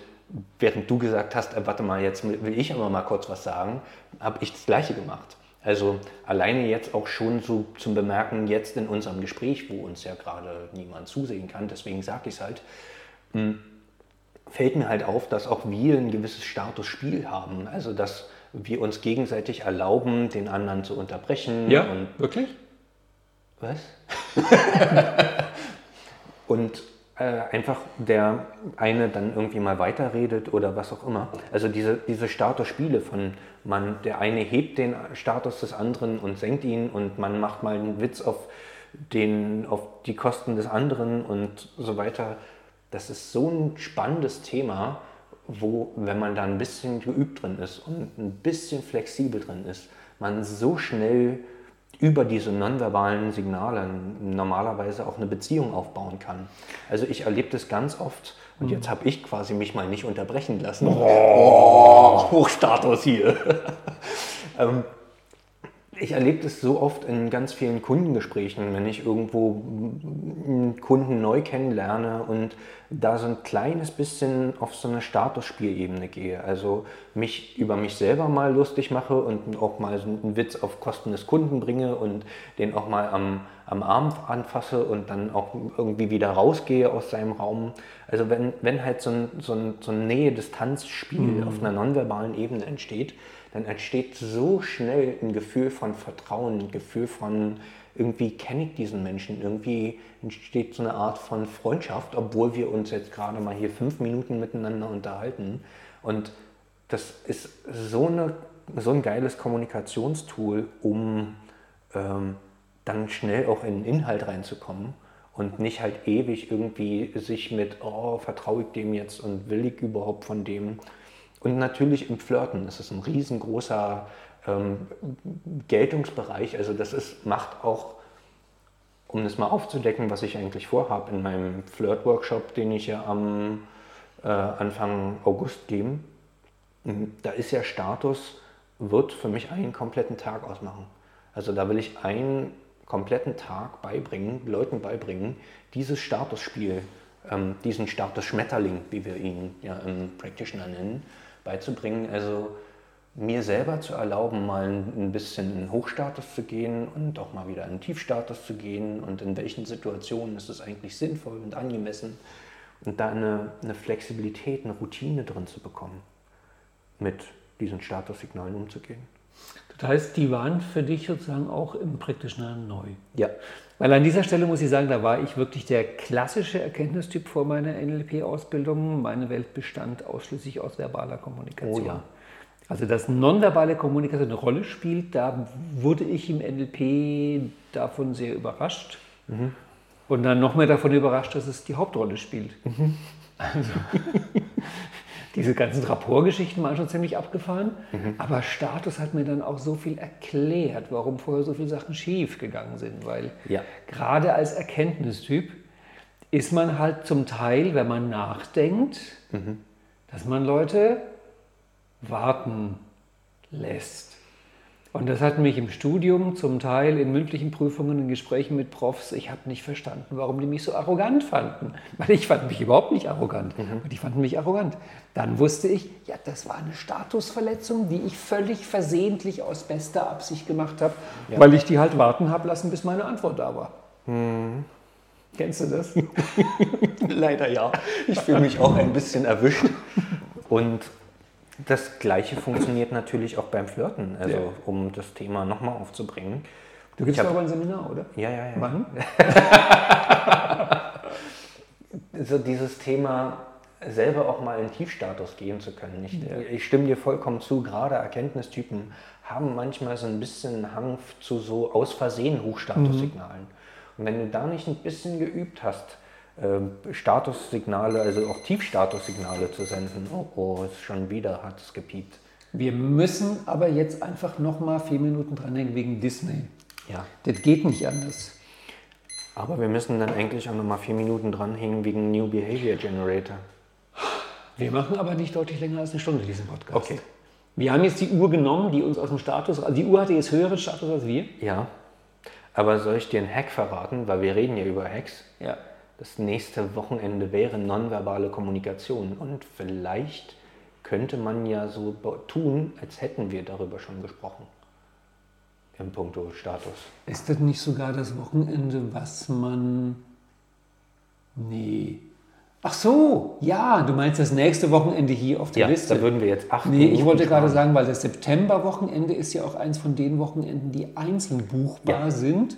während du gesagt hast, äh, warte mal, jetzt will ich aber mal kurz was sagen, habe ich das Gleiche gemacht. Also alleine jetzt auch schon so zum Bemerken, jetzt in unserem Gespräch, wo uns ja gerade niemand zusehen kann, deswegen sage ich es halt, hm, fällt mir halt auf, dass auch wir ein gewisses Statusspiel haben. Also dass wir uns gegenseitig erlauben, den anderen zu unterbrechen. Ja, und wirklich? Was? und äh, einfach der eine dann irgendwie mal weiterredet oder was auch immer. Also diese, diese Statusspiele von man, der eine hebt den Status des anderen und senkt ihn und man macht mal einen Witz auf, den, auf die Kosten des anderen und so weiter das ist so ein spannendes Thema, wo, wenn man da ein bisschen geübt drin ist und ein bisschen flexibel drin ist, man so schnell über diese nonverbalen Signale normalerweise auch eine Beziehung aufbauen kann. Also ich erlebe das ganz oft und jetzt habe ich quasi mich mal nicht unterbrechen lassen. Oh, Hochstatus hier. ähm, ich erlebe das so oft in ganz vielen Kundengesprächen, wenn ich irgendwo einen Kunden neu kennenlerne und da so ein kleines bisschen auf so eine Statusspielebene gehe. Also mich über mich selber mal lustig mache und auch mal so einen Witz auf Kosten des Kunden bringe und den auch mal am, am Arm anfasse und dann auch irgendwie wieder rausgehe aus seinem Raum. Also wenn, wenn halt so ein, so ein, so ein Nähe-Distanz-Spiel mhm. auf einer nonverbalen Ebene entsteht, dann entsteht so schnell ein Gefühl von Vertrauen, ein Gefühl von irgendwie kenne ich diesen Menschen, irgendwie entsteht so eine Art von Freundschaft, obwohl wir uns jetzt gerade mal hier fünf Minuten miteinander unterhalten. Und das ist so, eine, so ein geiles Kommunikationstool, um ähm, dann schnell auch in den Inhalt reinzukommen und nicht halt ewig irgendwie sich mit, oh, vertraue ich dem jetzt und will ich überhaupt von dem und natürlich im Flirten. Das ist ein riesengroßer ähm, Geltungsbereich. Also das ist, macht auch, um das mal aufzudecken, was ich eigentlich vorhabe in meinem Flirt-Workshop, den ich ja am äh, Anfang August gebe. Da ist ja Status, wird für mich einen kompletten Tag ausmachen. Also da will ich einen kompletten Tag beibringen, Leuten beibringen, dieses Statusspiel, ähm, diesen Status Schmetterling, wie wir ihn ja im Practitioner nennen, beizubringen. Also mir selber zu erlauben, mal ein bisschen in Hochstatus zu gehen und auch mal wieder in Tiefstatus zu gehen und in welchen Situationen ist es eigentlich sinnvoll und angemessen und da eine, eine Flexibilität, eine Routine drin zu bekommen, mit diesen Statussignalen umzugehen. Das heißt, die waren für dich sozusagen auch im Praktischen neu. Ja. Weil an dieser Stelle muss ich sagen, da war ich wirklich der klassische Erkenntnistyp vor meiner NLP-Ausbildung. Meine Welt bestand ausschließlich aus verbaler Kommunikation. Oh ja. Also dass nonverbale Kommunikation eine Rolle spielt, da wurde ich im NLP davon sehr überrascht. Mhm. Und dann noch mehr davon überrascht, dass es die Hauptrolle spielt. Mhm. Also, diese ganzen Rapportgeschichten waren schon ziemlich abgefahren, mhm. aber Status hat mir dann auch so viel erklärt, warum vorher so viele Sachen schief gegangen sind, weil ja. gerade als Erkenntnistyp ist man halt zum Teil, wenn man nachdenkt, mhm. dass man Leute warten lässt. Und das hat mich im Studium, zum Teil in mündlichen Prüfungen, in Gesprächen mit Profs, ich habe nicht verstanden, warum die mich so arrogant fanden. Weil ich fand mich überhaupt nicht arrogant. Mhm. Und die fanden mich arrogant. Dann wusste ich, ja, das war eine Statusverletzung, die ich völlig versehentlich aus bester Absicht gemacht habe, ja. weil ich die halt warten habe lassen, bis meine Antwort da war. Mhm. Kennst du das? Leider ja. Ich fühle mich auch ein bisschen erwischt. Und das Gleiche funktioniert natürlich auch beim Flirten, also Ja. um das Thema nochmal aufzubringen. Du gibst hab- aber ein Seminar, oder? Ja, ja, ja. Wann? so dieses Thema selber auch mal in Tiefstatus gehen zu können. Ich, ich stimme dir vollkommen zu, gerade Erkenntnistypen haben manchmal so ein bisschen Hang zu so aus Versehen Hochstatussignalen. Und wenn du da nicht ein bisschen geübt hast, Statussignale, also auch Tiefstatussignale zu senden, oh, oh ist schon wieder hat es gepiept. Wir müssen aber jetzt einfach nochmal vier Minuten dranhängen wegen Disney. Ja. Das geht nicht anders. Aber wir müssen dann eigentlich auch nochmal vier Minuten dranhängen wegen New Behavior Generator. Wir machen aber nicht deutlich länger als eine Stunde diesen Podcast. Okay. Wir haben jetzt die Uhr genommen, die uns aus dem Status, also die Uhr hatte jetzt höheren Status als wir. Ja. Aber soll ich dir einen Hack verraten? Weil wir reden ja über Hacks. Ja. Das nächste Wochenende wäre nonverbale Kommunikation. Und vielleicht könnte man ja so tun, als hätten wir darüber schon gesprochen. Im Punkto Status. Ist das nicht sogar das Wochenende, was man. Nee. Ach so, ja, du meinst das nächste Wochenende hier auf der Ja, Liste. da würden wir jetzt acht Nee, ich Minuten wollte gerade sparen. sagen, weil das September-Wochenende ist ja auch eins von den Wochenenden, die einzeln buchbar Ja. sind.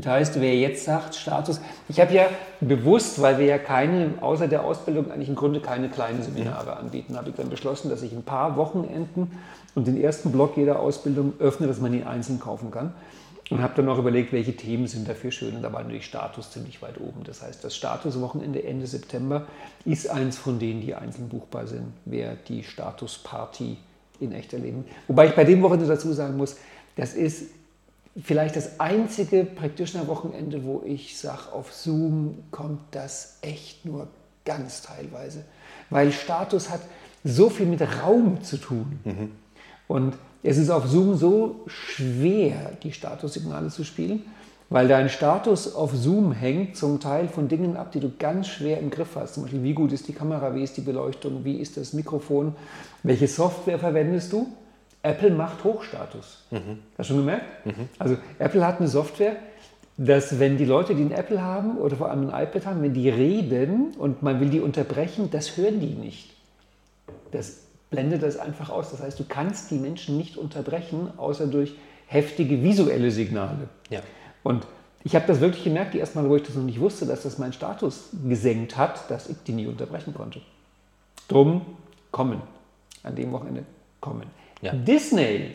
Das heißt, wer jetzt sagt, Status, ich habe ja bewusst, weil wir ja keine, außer der Ausbildung eigentlich im Grunde keine kleinen Seminare anbieten, habe ich dann beschlossen, dass ich ein paar Wochenenden und den ersten Block jeder Ausbildung öffne, dass man ihn einzeln kaufen kann. Und habe dann noch überlegt, welche Themen sind dafür schön. Und da war natürlich Status ziemlich weit oben. Das heißt, das Statuswochenende Ende September ist eins von denen, die einzeln buchbar sind, wer die Statusparty in echt erleben. Wobei ich bei dem Wochenende dazu sagen muss, das ist vielleicht das einzige Practitioner-Wochenende, wo ich sage, auf Zoom kommt das echt nur ganz teilweise. Weil Status hat so viel mit Raum zu tun. Und es ist auf Zoom so schwer, die Statussignale zu spielen, weil dein Status auf Zoom hängt zum Teil von Dingen ab, die du ganz schwer im Griff hast. Zum Beispiel, wie gut ist die Kamera, wie ist die Beleuchtung, wie ist das Mikrofon, welche Software verwendest du? Apple macht Hochstatus. Hast du schon gemerkt? Also Apple hat eine Software, dass wenn die Leute, die ein Apple haben oder vor allem ein iPad haben, wenn die reden und man will die unterbrechen, das hören die nicht. Das blendet das einfach aus. Das heißt, du kannst die Menschen nicht unterbrechen, außer durch heftige visuelle Signale. Ja. Und ich habe das wirklich gemerkt, die ersten Mal, wo ich das noch nicht wusste, dass das meinen Status gesenkt hat, dass ich die nie unterbrechen konnte. Drum kommen. An dem Wochenende kommen. Ja. Disney.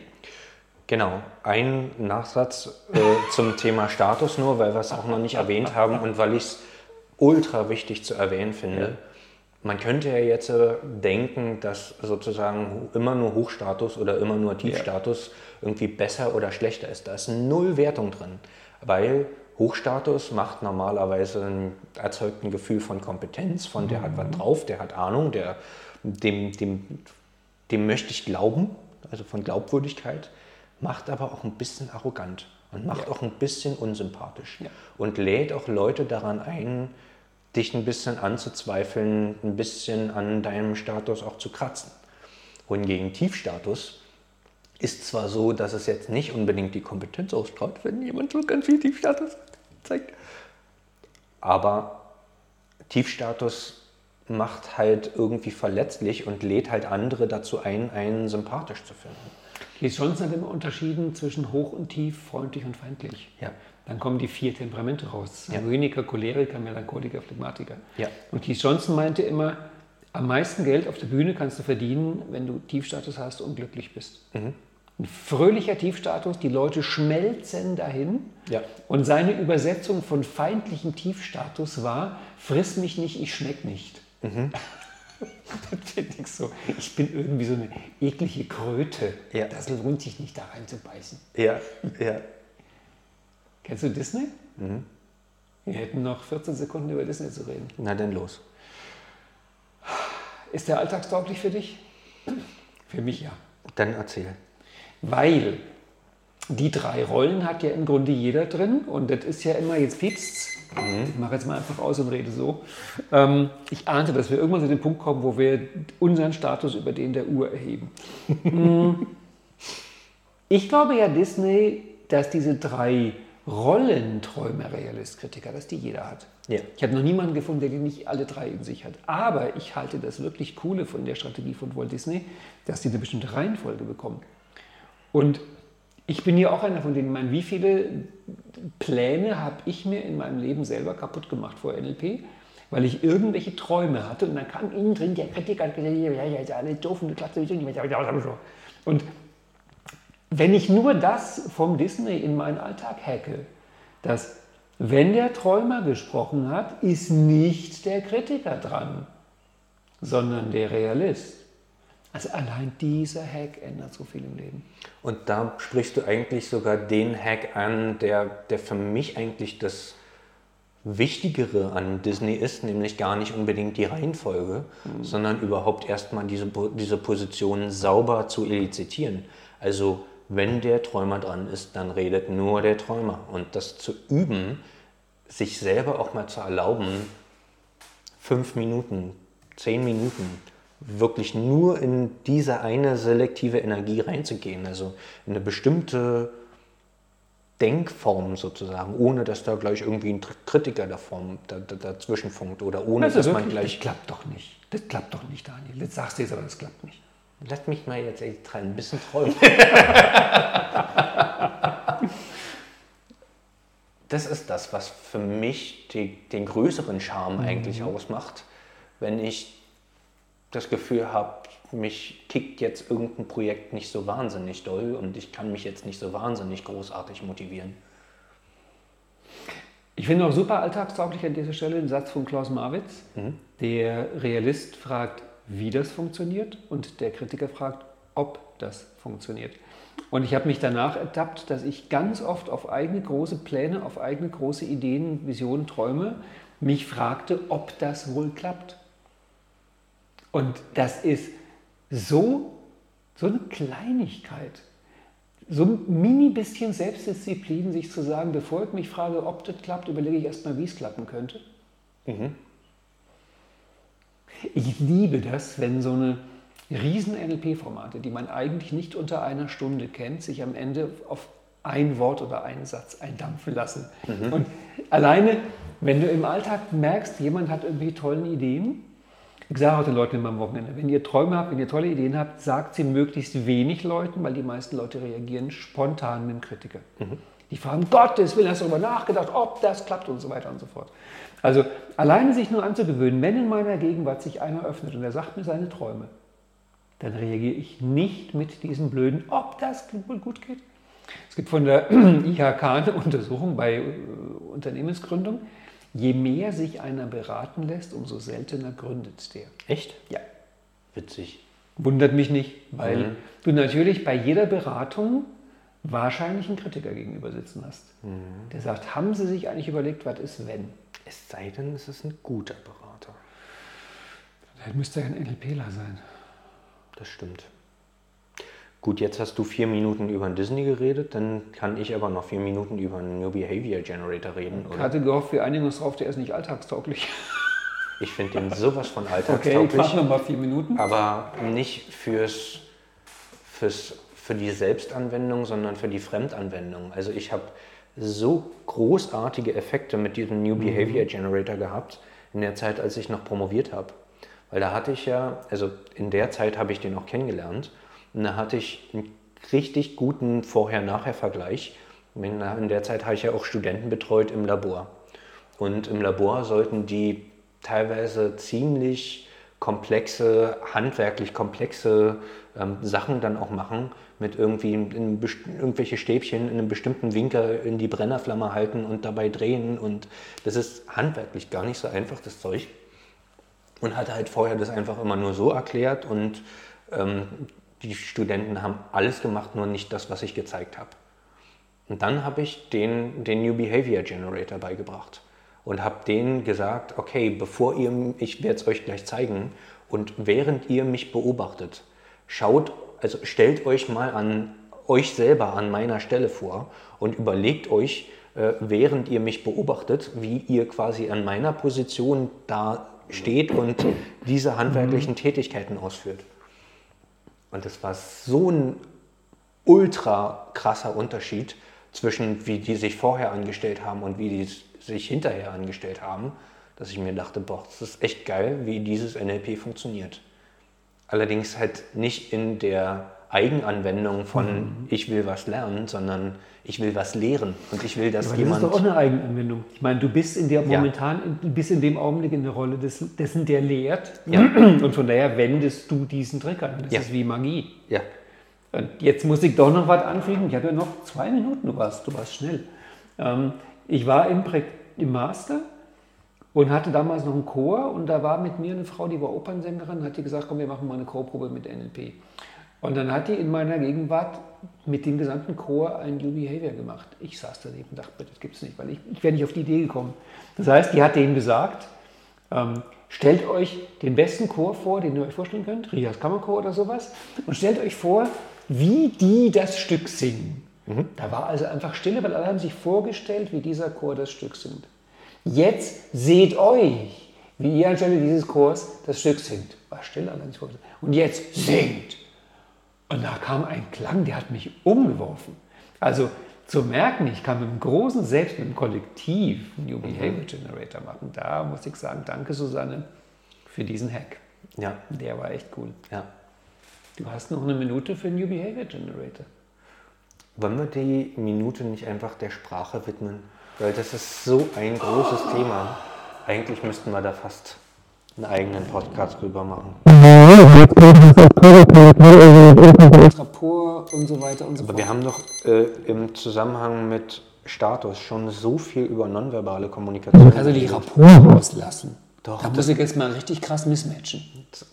Genau, ein Nachsatz äh, zum Thema Status nur, weil wir es auch noch nicht erwähnt haben und weil ich es ultra wichtig zu erwähnen finde. Man könnte ja jetzt äh, denken, dass sozusagen immer nur Hochstatus oder immer nur Tiefstatus irgendwie besser oder schlechter ist. Da ist null Wertung drin, weil Hochstatus macht normalerweise ein, erzeugt ein Gefühl von Kompetenz, von der hat was drauf, der hat Ahnung, der, dem, dem, dem möchte ich glauben, also von Glaubwürdigkeit, macht aber auch ein bisschen arrogant und macht auch ein bisschen unsympathisch Ja. und lädt auch Leute daran ein, dich ein bisschen anzuzweifeln, ein bisschen an deinem Status auch zu kratzen. Wohingegen Tiefstatus ist zwar so, dass es jetzt nicht unbedingt die Kompetenz ausstrahlt, wenn jemand so ganz viel Tiefstatus zeigt, aber Tiefstatus macht halt irgendwie verletzlich und lädt halt andere dazu ein, einen sympathisch zu finden. Keith Johnson hat immer unterschieden zwischen hoch und tief, freundlich und feindlich. Ja. Dann kommen die vier Temperamente raus. Ja. Sanguiniker, Choleriker, Melancholiker, Phlegmatiker. Ja. Und Keith Johnson meinte immer, am meisten Geld auf der Bühne kannst du verdienen, wenn du Tiefstatus hast und glücklich bist. Mhm. Ein fröhlicher Tiefstatus, die Leute schmelzen dahin. Ja. Und seine Übersetzung von feindlichem Tiefstatus war, friss mich nicht, ich schmeck nicht. Mhm. das finde ich so. Ich bin irgendwie so eine eklige Kröte. Ja. Das lohnt sich nicht, da reinzubeißen. Ja, ja. Kennst du Disney? Mhm. Wir hätten noch 14 Sekunden über Disney zu reden. Na denn los. Ist der alltagstauglich für dich? Für mich ja. Dann erzähl. Weil die drei Rollen hat ja im Grunde jeder drin und das ist ja immer, jetzt piepst's. Ich mache jetzt mal einfach aus und rede so. Ähm, ich ahnte, dass wir irgendwann zu dem Punkt kommen, wo wir unseren Status über den der Uhr erheben. Mm. ich glaube ja Disney, dass diese drei Rollenträumer, Realist, Kritiker, dass die jeder hat. Ja. Ich habe noch niemanden gefunden, der die nicht alle drei in sich hat. Aber ich halte das wirklich Coole von der Strategie von Walt Disney, dass die eine bestimmte Reihenfolge bekommen. Und ich bin ja auch einer von denen, ich meine, wie viele Pläne habe ich mir in meinem Leben selber kaputt gemacht vor NLP, weil ich irgendwelche Träume hatte und dann kam innen drin der Kritiker und gesagt, ja, ja, ist alles doof und du klappst sowieso nicht mehr. Und wenn ich nur das vom Disney in meinen Alltag hacke, dass wenn der Träumer gesprochen hat, ist nicht der Kritiker dran, sondern der Realist. Also allein dieser Hack ändert so viel im Leben. Und da sprichst du eigentlich sogar den Hack an, der, der für mich eigentlich das Wichtigere an Disney ist, nämlich gar nicht unbedingt die Reihenfolge, mhm. sondern überhaupt erstmal diese, diese Position sauber zu elizitieren. Also wenn der Träumer dran ist, dann redet nur der Träumer. Und das zu üben, sich selber auch mal zu erlauben, fünf Minuten, zehn Minuten, wirklich nur in diese eine selektive Energie reinzugehen, also in eine bestimmte Denkform sozusagen, ohne dass da gleich irgendwie ein Kritiker davon, da, da, dazwischen funkt oder ohne also dass wirklich, man gleich. Das klappt doch nicht. Das klappt doch nicht, Daniel. Jetzt sagst du jetzt, aber das klappt nicht. Lass mich mal jetzt echt ein bisschen träumen. das ist das, was für mich die, den größeren Charme eigentlich mhm. ausmacht, wenn ich das Gefühl habe, mich kickt jetzt irgendein Projekt nicht so wahnsinnig doll und ich kann mich jetzt nicht so wahnsinnig großartig motivieren. Ich finde auch super alltagstauglich an dieser Stelle den Satz von Klaus Marwitz. Mhm. Der Realist fragt, wie das funktioniert und der Kritiker fragt, ob das funktioniert. Und ich habe mich danach ertappt, dass ich ganz oft auf eigene große Pläne, auf eigene große Ideen, Visionen, Träume mich fragte, ob das wohl klappt. Und das ist so, so eine Kleinigkeit, so ein mini bisschen Selbstdisziplin, sich zu sagen, bevor ich mich frage, ob das klappt, überlege ich erstmal, wie es klappen könnte. Mhm. Ich liebe das, wenn so eine riesen NLP-Formate, die man eigentlich nicht unter einer Stunde kennt, sich am Ende auf ein Wort oder einen Satz eindampfen lassen. Mhm. Und alleine, wenn du im Alltag merkst, jemand hat irgendwie tolle Ideen, ich sage auch den Leuten immer am Wochenende, wenn ihr Träume habt, wenn ihr tolle Ideen habt, sagt sie möglichst wenig Leuten, weil die meisten Leute reagieren spontan mit dem Kritiker. Mhm. Die fragen, Gottes Willen, hast du darüber nachgedacht, ob das klappt und so weiter und so fort. Also alleine sich nur anzugewöhnen, wenn in meiner Gegenwart sich einer öffnet und er sagt mir seine Träume, dann reagiere ich nicht mit diesem blöden, ob das gut geht. Es gibt von der IHK eine Untersuchung bei äh, Unternehmensgründung. Je mehr sich einer beraten lässt, umso seltener gründet der. Echt? Ja. Witzig. Wundert mich nicht, weil mhm. du natürlich bei jeder Beratung wahrscheinlich einen Kritiker gegenüber sitzen hast. Mhm. Der sagt, haben Sie sich eigentlich überlegt, was ist, wenn? Es sei denn, es ist ein guter Berater. Dann müsste er ein NLPler sein. Das stimmt. Gut, jetzt hast du vier Minuten über einen Disney geredet, dann kann ich aber noch vier Minuten über einen New Behavior Generator reden. Ich hatte gehofft, wir einigen uns drauf, der ist nicht alltagstauglich. Ich finde den sowas von alltagstauglich. Okay, ich mache nochmal vier Minuten. Aber nicht fürs, fürs, für die Selbstanwendung, sondern für die Fremdanwendung. Also ich habe so großartige Effekte mit diesem New Behavior Generator gehabt in der Zeit, als ich noch promoviert habe. Weil da hatte ich ja, also in der Zeit habe ich den auch kennengelernt und da hatte ich einen richtig guten Vorher-Nachher-Vergleich. In der Zeit habe ich ja auch Studenten betreut im Labor. Und im Labor sollten die teilweise ziemlich komplexe, handwerklich komplexe ähm, Sachen dann auch machen, mit irgendwie in, irgendwelche Stäbchen in einem bestimmten Winkel in die Brennerflamme halten und dabei drehen. Und das ist handwerklich gar nicht so einfach, das Zeug. Und hatte halt vorher das einfach immer nur so erklärt und ähm, die Studenten haben alles gemacht, nur nicht das, was ich gezeigt habe. Und dann habe ich den, den New Behavior Generator beigebracht und habe denen gesagt, okay, bevor ihr, ich werde es euch gleich zeigen, und während ihr mich beobachtet, schaut, also stellt euch mal an euch selber an meiner Stelle vor und überlegt euch, äh, während ihr mich beobachtet, wie ihr quasi an meiner Position da steht und diese handwerklichen mhm. Tätigkeiten ausführt. Und das war so ein ultra krasser Unterschied zwischen wie die sich vorher angestellt haben und wie die sich hinterher angestellt haben, dass ich mir dachte, boah, das ist echt geil, wie dieses NLP funktioniert. Allerdings halt nicht in der Eigenanwendung von mhm. ich will was lernen, sondern ich will was lehren und ich will, dass Aber jemand. Das ist doch auch eine Eigenanwendung. Ich meine, du bist in der momentan, ja. du bist in dem Augenblick in der Rolle des, dessen, der lehrt. Ja. Und von daher wendest du diesen Trick an. Das ja. ist wie Magie. Ja. Und jetzt muss ich doch noch was anfügen. Ich habe ja noch zwei Minuten, du warst, du warst schnell. Ähm, ich war im, im Master und hatte damals noch einen Chor und da war mit mir eine Frau, die war Opernsängerin, hat die gesagt, komm, wir machen mal eine Chorprobe mit NLP. Und dann hat die in meiner Gegenwart mit dem gesamten Chor ein New Behavior gemacht. Ich saß daneben und dachte, das gibt es nicht, weil ich, ich wäre nicht auf die Idee gekommen. Das heißt, die hat denen gesagt, ähm, stellt euch den besten Chor vor, den ihr euch vorstellen könnt, Rias Kammerchor oder sowas, und stellt euch vor, wie die das Stück singen. Mhm. Da war also einfach Stille, weil alle haben sich vorgestellt, wie dieser Chor das Stück singt. Jetzt seht euch, wie ihr anstelle dieses Chors das Stück singt. War still, alle nicht vorgestellt. Und jetzt singt. Und da kam ein Klang, der hat mich umgeworfen. Also zu merken, ich kann mit einem großen Selbst, mit einem Kollektiv New Behavior Generator machen. Da muss ich sagen, danke Susanne für diesen Hack. Ja. Der war echt cool. Ja. Du hast noch eine Minute für New Behavior Generator. Wollen wir die Minute nicht einfach der Sprache widmen? Weil das ist so ein großes Thema. Eigentlich müssten wir da fast einen eigenen Podcast drüber machen. Rapport und so weiter und so fort. Aber wir haben doch äh, im Zusammenhang mit Status schon so viel über nonverbale Kommunikation. Also die Rapport rauslassen. Doch, da muss ich jetzt mal richtig krass mismatchen.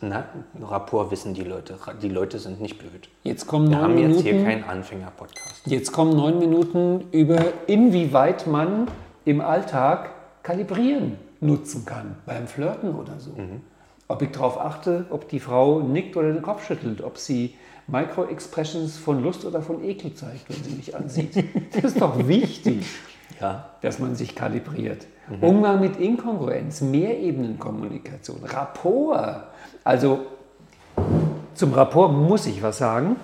Na, Rapport wissen die Leute. Die Leute sind nicht blöd. Jetzt kommen Wir haben Minuten, jetzt hier keinen Anfänger-Podcast. Jetzt kommen neun Minuten über, inwieweit man im Alltag kalibrieren nutzen kann. Beim Flirten oder so. Mhm. Ob ich darauf achte, ob die Frau nickt oder den Kopf schüttelt, ob sie Micro-Expressions von Lust oder von Ekel zeigt, wenn sie mich ansieht. Das ist doch wichtig, ja. dass man sich kalibriert. Mhm. Umgang mit Inkongruenz, Mehrebenenkommunikation, Rapport. Also zum Rapport muss ich was sagen,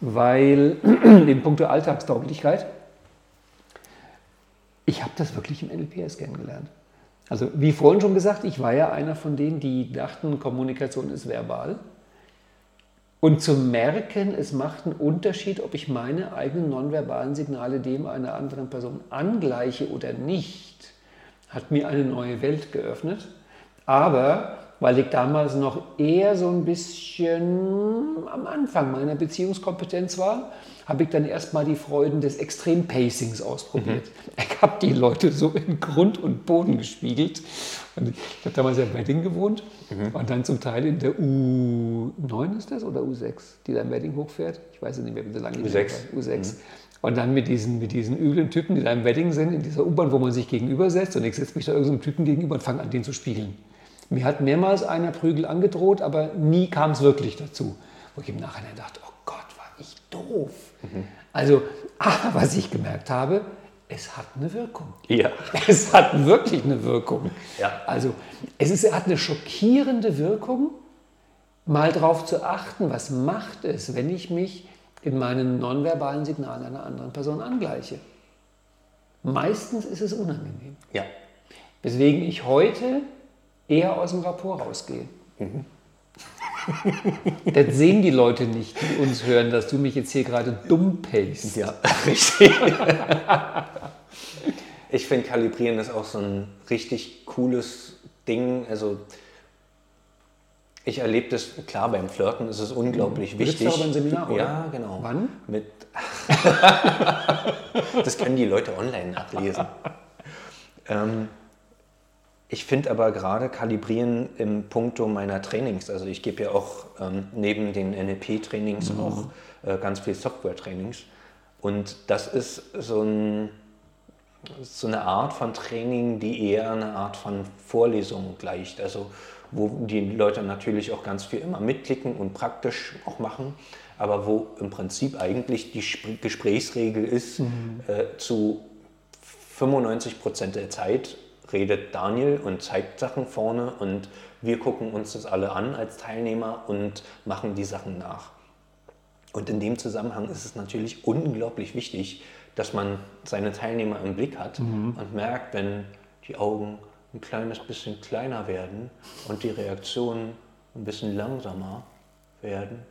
weil in puncto Alltagstauglichkeit, ich habe das wirklich im NLPS kennengelernt. Also wie vorhin schon gesagt, ich war ja einer von denen, die dachten, Kommunikation ist verbal. Und zu merken, es macht einen Unterschied, ob ich meine eigenen nonverbalen Signale dem einer anderen Person angleiche oder nicht, hat mir eine neue Welt geöffnet. Aber weil ich damals noch eher so ein bisschen am Anfang meiner Beziehungskompetenz war, habe ich dann erstmal die Freuden des Extrem-Pacings ausprobiert. Mhm. Ich habe die Leute so in Grund und Boden gespiegelt. Und ich habe damals ja in Wedding gewohnt mhm. und dann zum Teil in der U9 ist das oder U6, die da im Wedding hochfährt. Ich weiß nicht mehr, wie lange die U6. U6. Mhm. Und dann mit diesen, mit diesen üblen Typen, die da im Wedding sind, in dieser U-Bahn, wo man sich gegenübersetzt. Und ich setze mich da irgendeinem Typen gegenüber und fange an, den zu spiegeln. Mir hat mehrmals einer Prügel angedroht, aber nie kam es wirklich dazu. Wo ich im Nachhinein dachte, oh Gott, war ich doof. Mhm. Also, aber was ich gemerkt habe, es hat eine Wirkung. Ja. Es hat wirklich eine Wirkung. Ja. Also, es ist, hat eine schockierende Wirkung, mal darauf zu achten, was macht es, wenn ich mich in meinen nonverbalen Signalen einer anderen Person angleiche. Meistens ist es unangenehm. Ja. Weswegen ich heute eher aus dem Rapport rausgehe. Mhm. das sehen die Leute nicht, die uns hören, dass du mich jetzt hier gerade dumm pacest. Ja, richtig. ich finde, Kalibrieren ist auch so ein richtig cooles Ding. Also, ich erlebe das, klar, beim Flirten ist es unglaublich du wichtig. Du ein Seminar, oder? Ja, genau. Wann? Mit das können die Leute online nachlesen. ähm, ich finde aber gerade Kalibrieren im Punkto meiner Trainings, also ich gebe ja auch ähm, neben den NLP-Trainings mhm. auch äh, ganz viel Software-Trainings. Und das ist so, ein, so, eine Art von Training, die eher eine Art von Vorlesung gleicht. Also wo die Leute natürlich auch ganz viel immer mitklicken und praktisch auch machen, aber wo im Prinzip eigentlich die Gesprächsregel ist, mhm. äh, zu 95 Prozent der Zeit redet Daniel und zeigt Sachen vorne und wir gucken uns das alle an als Teilnehmer und machen die Sachen nach. Und in dem Zusammenhang ist es natürlich unglaublich wichtig, dass man seine Teilnehmer im Blick hat mhm. und merkt, wenn die Augen ein kleines bisschen kleiner werden und die Reaktionen ein bisschen langsamer werden,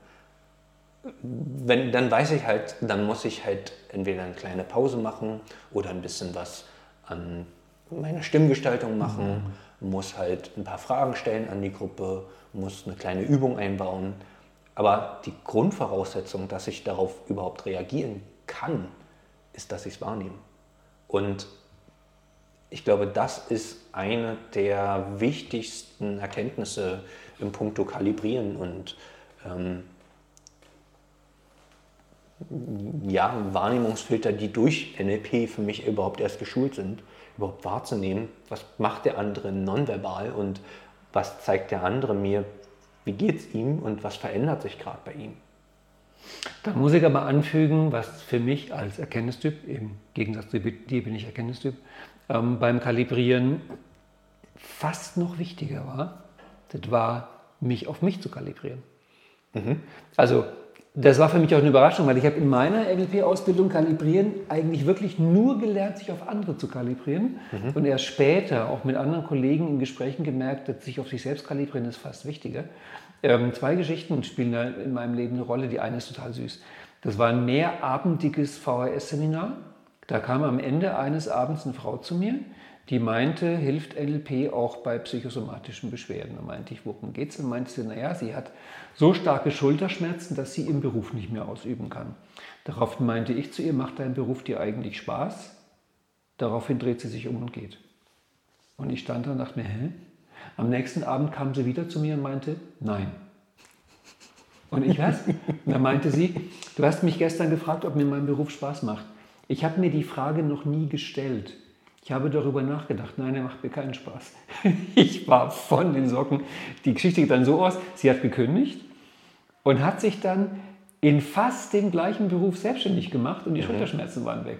wenn, dann weiß ich halt, dann muss ich halt entweder eine kleine Pause machen oder ein bisschen was an meiner Stimmgestaltung machen, mhm. muss halt ein paar Fragen stellen an die Gruppe, muss eine kleine Übung einbauen. Aber die Grundvoraussetzung, dass ich darauf überhaupt reagieren kann, ist, dass ich es wahrnehme. Und ich glaube, das ist eine der wichtigsten Erkenntnisse im Punkto Kalibrieren und ähm, ja, Wahrnehmungsfilter, die durch NLP für mich überhaupt erst geschult sind, überhaupt wahrzunehmen, was macht der andere nonverbal und was zeigt der andere mir, wie geht es ihm und was verändert sich gerade bei ihm. Da muss ich aber anfügen, was für mich als Erkenntnistyp, im Gegensatz zu dir bin ich Erkenntnistyp, ähm, beim Kalibrieren fast noch wichtiger war, das war, mich auf mich zu kalibrieren. Mhm. Also das war für mich auch eine Überraschung, weil ich habe in meiner NLP-Ausbildung Kalibrieren eigentlich wirklich nur gelernt, sich auf andere zu kalibrieren mhm. und erst später auch mit anderen Kollegen in Gesprächen gemerkt, dass sich auf sich selbst kalibrieren ist fast wichtiger. Ähm, zwei Geschichten spielen in meinem Leben eine Rolle. Die eine ist total süß. Das war ein mehrabenddiges VHS-Seminar. Da kam am Ende eines Abends eine Frau zu mir, die meinte, hilft NLP auch bei psychosomatischen Beschwerden. Da meinte ich, worum geht es? Und meinte sie, naja, sie hat so starke Schulterschmerzen, dass sie ihren Beruf nicht mehr ausüben kann. Daraufhin meinte ich zu ihr, macht dein Beruf dir eigentlich Spaß? Daraufhin dreht sie sich um und geht. Und ich stand da und dachte mir, hä? Am nächsten Abend kam sie wieder zu mir und meinte, nein. Und ich was? Und dann meinte sie, du hast mich gestern gefragt, ob mir mein Beruf Spaß macht. Ich habe mir die Frage noch nie gestellt. Ich habe darüber nachgedacht. Nein, er macht mir keinen Spaß. Ich war von den Socken. Die Geschichte geht dann so aus, sie hat gekündigt und hat sich dann in fast dem gleichen Beruf selbstständig gemacht und die mhm. Schulterschmerzen waren weg.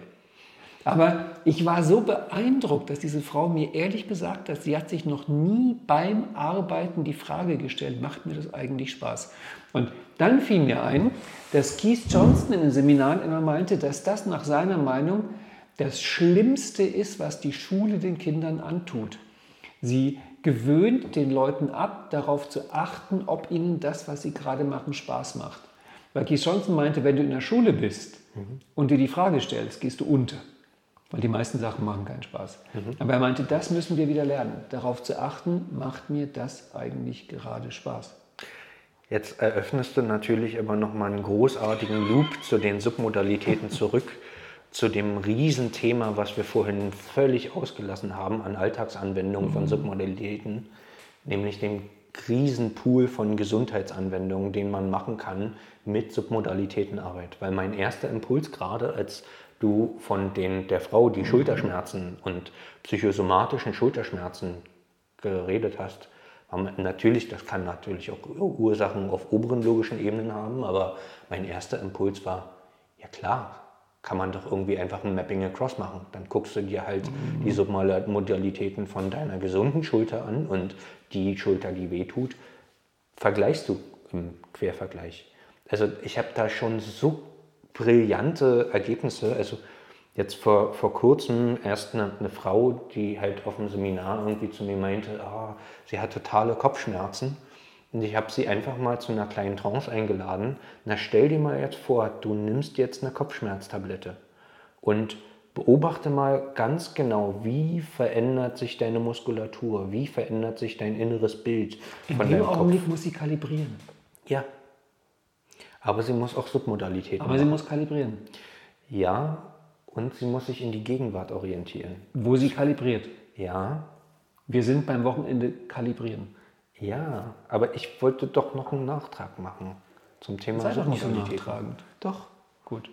Aber ich war so beeindruckt, dass diese Frau mir ehrlich gesagt hat, sie hat sich noch nie beim Arbeiten die Frage gestellt, macht mir das eigentlich Spaß? Und dann fiel mir ein, dass Keith Johnson in den Seminaren immer meinte, dass das nach seiner Meinung das Schlimmste ist, was die Schule den Kindern antut. Sie gewöhnt den Leuten ab, darauf zu achten, ob ihnen das, was sie gerade machen, Spaß macht. Weil Keith Johnson meinte, wenn du in der Schule bist mhm. und dir die Frage stellst, gehst du unter weil die meisten Sachen machen keinen Spaß. Mhm. Aber er meinte, das müssen wir wieder lernen, darauf zu achten, macht mir das eigentlich gerade Spaß. Jetzt eröffnest du natürlich aber nochmal einen großartigen Loop zu den Submodalitäten zurück, zu dem Riesenthema, was wir vorhin völlig ausgelassen haben an Alltagsanwendungen mhm. von Submodalitäten, nämlich dem Riesenpool von Gesundheitsanwendungen, den man machen kann mit Submodalitätenarbeit. Weil mein erster Impuls gerade als du von den, der Frau, die Schulterschmerzen und psychosomatischen Schulterschmerzen geredet hast, natürlich, das kann natürlich auch Ursachen auf oberen logischen Ebenen haben, aber mein erster Impuls war, ja klar, kann man doch irgendwie einfach ein Mapping Across machen. Dann guckst du dir halt mhm. die Submodalitäten von deiner gesunden Schulter an und die Schulter, die wehtut, vergleichst du im Quervergleich. Also ich habe da schon so brillante Ergebnisse. Also jetzt vor, vor kurzem erst eine, eine Frau, die halt auf dem Seminar irgendwie zu mir meinte, oh, sie hat totale Kopfschmerzen. Und ich habe sie einfach mal zu einer kleinen Trance eingeladen. Na, stell dir mal jetzt vor, du nimmst jetzt eine Kopfschmerztablette und beobachte mal ganz genau, wie verändert sich deine Muskulatur, wie verändert sich dein inneres Bild. In von dem Augenblick Kopf. muss sie kalibrieren. Ja, aber sie muss auch Submodalitäten Aber machen. sie muss kalibrieren. Ja, und sie muss sich in die Gegenwart orientieren. Wo sie kalibriert. Ja. Wir sind beim Wochenende kalibrieren. Ja, aber ich wollte doch noch einen Nachtrag machen zum Thema Sei doch nicht so nachtragend. Doch. Gut.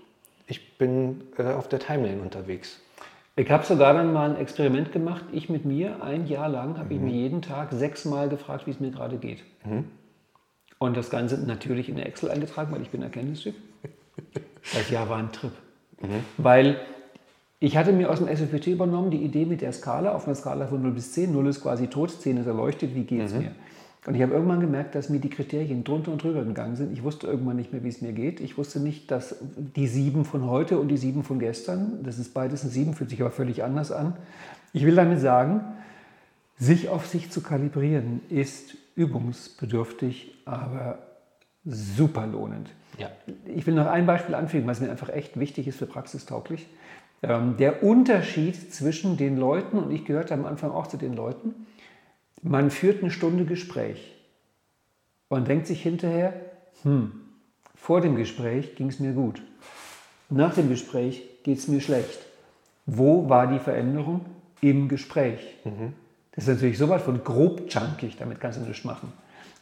Ich bin äh, auf der Timeline unterwegs. Ich habe sogar dann mal ein Experiment gemacht. Ich mit mir, ein Jahr lang, habe mhm. ich mir jeden Tag sechsmal gefragt, wie es mir gerade geht. Mhm. Und das Ganze natürlich in Excel eingetragen, weil ich bin Erkenntnistyp. Das Jahr war ein Trip. Mhm. Weil ich hatte mir aus dem SFPT übernommen die Idee mit der Skala auf einer Skala von 0 bis 10. 0 ist quasi tot, 10 ist erleuchtet, wie geht es mhm. mir? Und ich habe irgendwann gemerkt, dass mir die Kriterien drunter und drüber gegangen sind. Ich wusste irgendwann nicht mehr, wie es mir geht. Ich wusste nicht, dass die sieben von heute und die sieben von gestern, das ist beides ein sieben, fühlt sich aber völlig anders an. Ich will damit sagen, sich auf sich zu kalibrieren ist übungsbedürftig, aber super lohnend. Ja. Ich will noch ein Beispiel anfügen, was mir einfach echt wichtig ist für praxistauglich. Ähm, der Unterschied zwischen den Leuten, und ich gehörte am Anfang auch zu den Leuten, man führt eine Stunde Gespräch und denkt sich hinterher, hm, vor dem Gespräch ging es mir gut. Nach dem Gespräch geht es mir schlecht. Wo war die Veränderung? Im Gespräch. Mhm. Das ist natürlich so weit von grob junkig, damit kannst du nichts machen.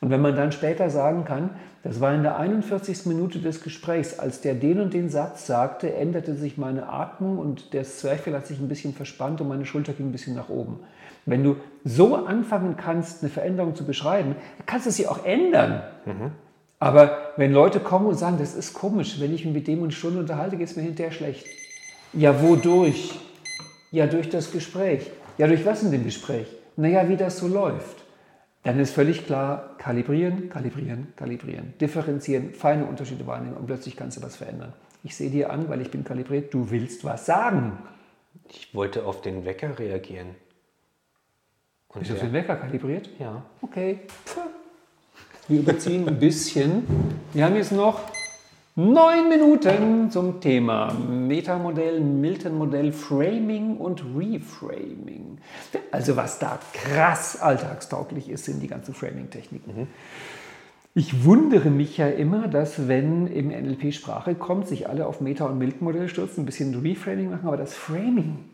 Und wenn man dann später sagen kann, das war in der 41. Minute des Gesprächs, als der den und den Satz sagte, änderte sich meine Atmung und der Zwerchfell hat sich ein bisschen verspannt und meine Schulter ging ein bisschen nach oben. Wenn du so anfangen kannst, eine Veränderung zu beschreiben, kannst du sie auch ändern. Mhm. Aber wenn Leute kommen und sagen, das ist komisch, wenn ich mich mit dem eine Stunde unterhalte, geht es mir hinterher schlecht. Ja, wodurch? Ja, durch das Gespräch. Ja, durch was in dem Gespräch? Naja, wie das so läuft dann ist völlig klar, kalibrieren, kalibrieren, kalibrieren, differenzieren, feine Unterschiede wahrnehmen und plötzlich kannst du was verändern. Ich sehe dir an, weil ich bin kalibriert, du willst was sagen. Ich wollte auf den Wecker reagieren. Und Bist du auf den Wecker kalibriert? Ja. Okay. Wir überziehen ein bisschen. Wir haben jetzt noch Neun Minuten zum Thema Metamodell, Milton-Modell, Framing und Reframing. Also was da krass alltagstauglich ist, sind die ganzen Framing-Techniken. Mhm. Ich wundere mich ja immer, dass wenn im NLP Sprache kommt, sich alle auf Meta- und Milton-Modell stürzen, ein bisschen Reframing machen, aber das Framing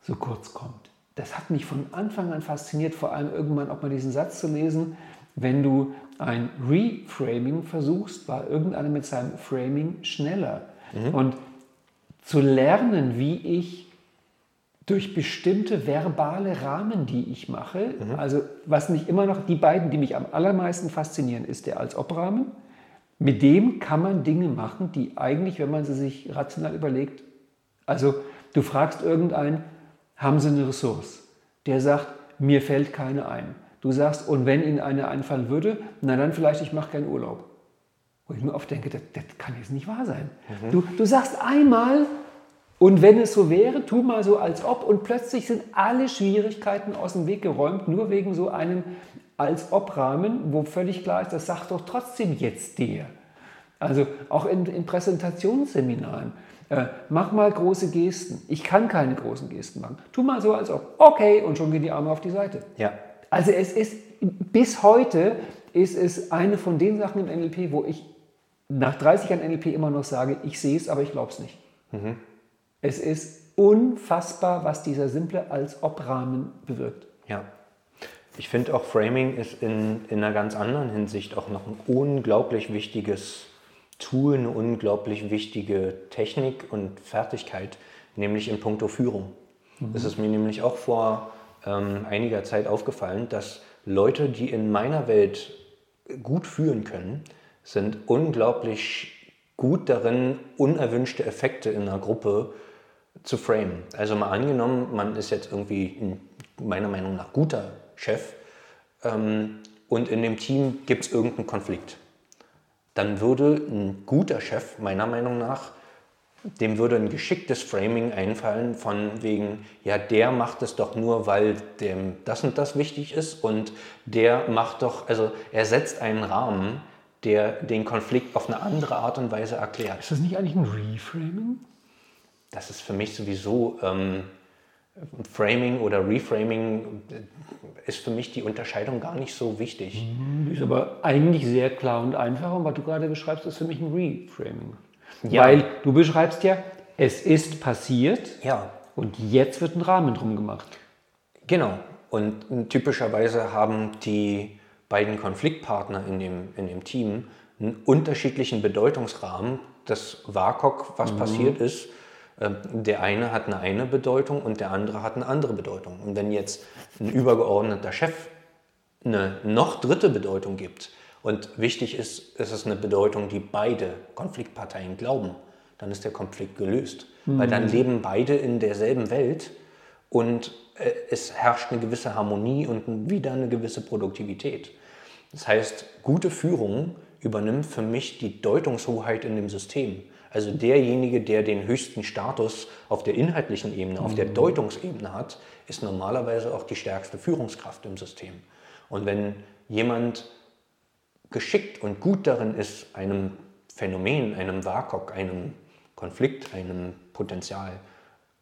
so kurz kommt. Das hat mich von Anfang an fasziniert, vor allem irgendwann auch mal diesen Satz zu lesen, wenn du ein Reframing versuchst, war irgendeiner mit seinem Framing schneller. Mhm. Und zu lernen, wie ich durch bestimmte verbale Rahmen, die ich mache, mhm. also was mich immer noch, die beiden, die mich am allermeisten faszinieren, ist der als Ob-Rahmen. Mit dem kann man Dinge machen, die eigentlich, wenn man sie sich rational überlegt, also du fragst irgendeinen, haben sie eine Ressource? Der sagt, mir fällt keine ein. Du sagst, und wenn Ihnen eine einfallen würde, na dann vielleicht, ich mache keinen Urlaub. Wo ich mir oft denke, das, das kann jetzt nicht wahr sein. Mhm. Du, du sagst einmal, und wenn es so wäre, tu mal so als ob, und plötzlich sind alle Schwierigkeiten aus dem Weg geräumt, nur wegen so einem als ob-Rahmen, wo völlig klar ist, das sagt doch trotzdem jetzt der. Also auch in, in Präsentationsseminaren. Äh, mach mal große Gesten. Ich kann keine großen Gesten machen. Tu mal so, als ob. Okay, und schon gehen die Arme auf die Seite. Ja. Also es ist bis heute ist es eine von den Sachen im NLP, wo ich nach 30 Jahren NLP immer noch sage, ich sehe es, aber ich glaube es nicht. Mhm. Es ist unfassbar, was dieser simple als Ob-Rahmen bewirkt. Ja. Ich finde auch Framing ist in, in einer ganz anderen Hinsicht auch noch ein unglaublich wichtiges Tool, eine unglaublich wichtige Technik und Fertigkeit, nämlich in puncto Führung. Mhm. Das ist mir nämlich auch vor ähm, einiger Zeit aufgefallen, dass Leute, die in meiner Welt gut führen können, sind unglaublich gut darin, unerwünschte Effekte in einer Gruppe zu framen. Also mal angenommen, man ist jetzt irgendwie ein, meiner Meinung nach guter Chef ähm, und in dem Team gibt es irgendeinen Konflikt. Dann würde ein guter Chef meiner Meinung nach dem würde ein geschicktes Framing einfallen von wegen, ja, der macht es doch nur, weil dem das und das wichtig ist und der macht doch, also er setzt einen Rahmen, der den Konflikt auf eine andere Art und Weise erklärt. Ist das nicht eigentlich ein Reframing? Das ist für mich sowieso ähm, Framing oder Reframing ist für mich die Unterscheidung gar nicht so wichtig. Mhm, ist aber eigentlich sehr klar und einfach und was du gerade beschreibst, ist für mich ein Reframing. Ja. Weil du beschreibst ja, es ist passiert ja. und jetzt wird ein Rahmen drum gemacht. Genau. Und typischerweise haben die beiden Konfliktpartner in dem, in dem Team einen unterschiedlichen Bedeutungsrahmen. Das WAKOK, was mhm. passiert ist, ähm, der eine hat eine eine Bedeutung und der andere hat eine andere Bedeutung. Und wenn jetzt ein übergeordneter Chef eine noch dritte Bedeutung gibt, und wichtig ist, es ist eine Bedeutung, die beide Konfliktparteien glauben. Dann ist der Konflikt gelöst. Mhm. Weil dann leben beide in derselben Welt und äh, es herrscht eine gewisse Harmonie und wieder eine gewisse Produktivität. Das heißt, gute Führung übernimmt für mich die Deutungshoheit in dem System. Also derjenige, der den höchsten Status auf der inhaltlichen Ebene, auf der mhm. Deutungsebene hat, ist normalerweise auch die stärkste Führungskraft im System. Und wenn jemand geschickt und gut darin ist, einem Phänomen, einem WAKOK, einem Konflikt, einem Potenzial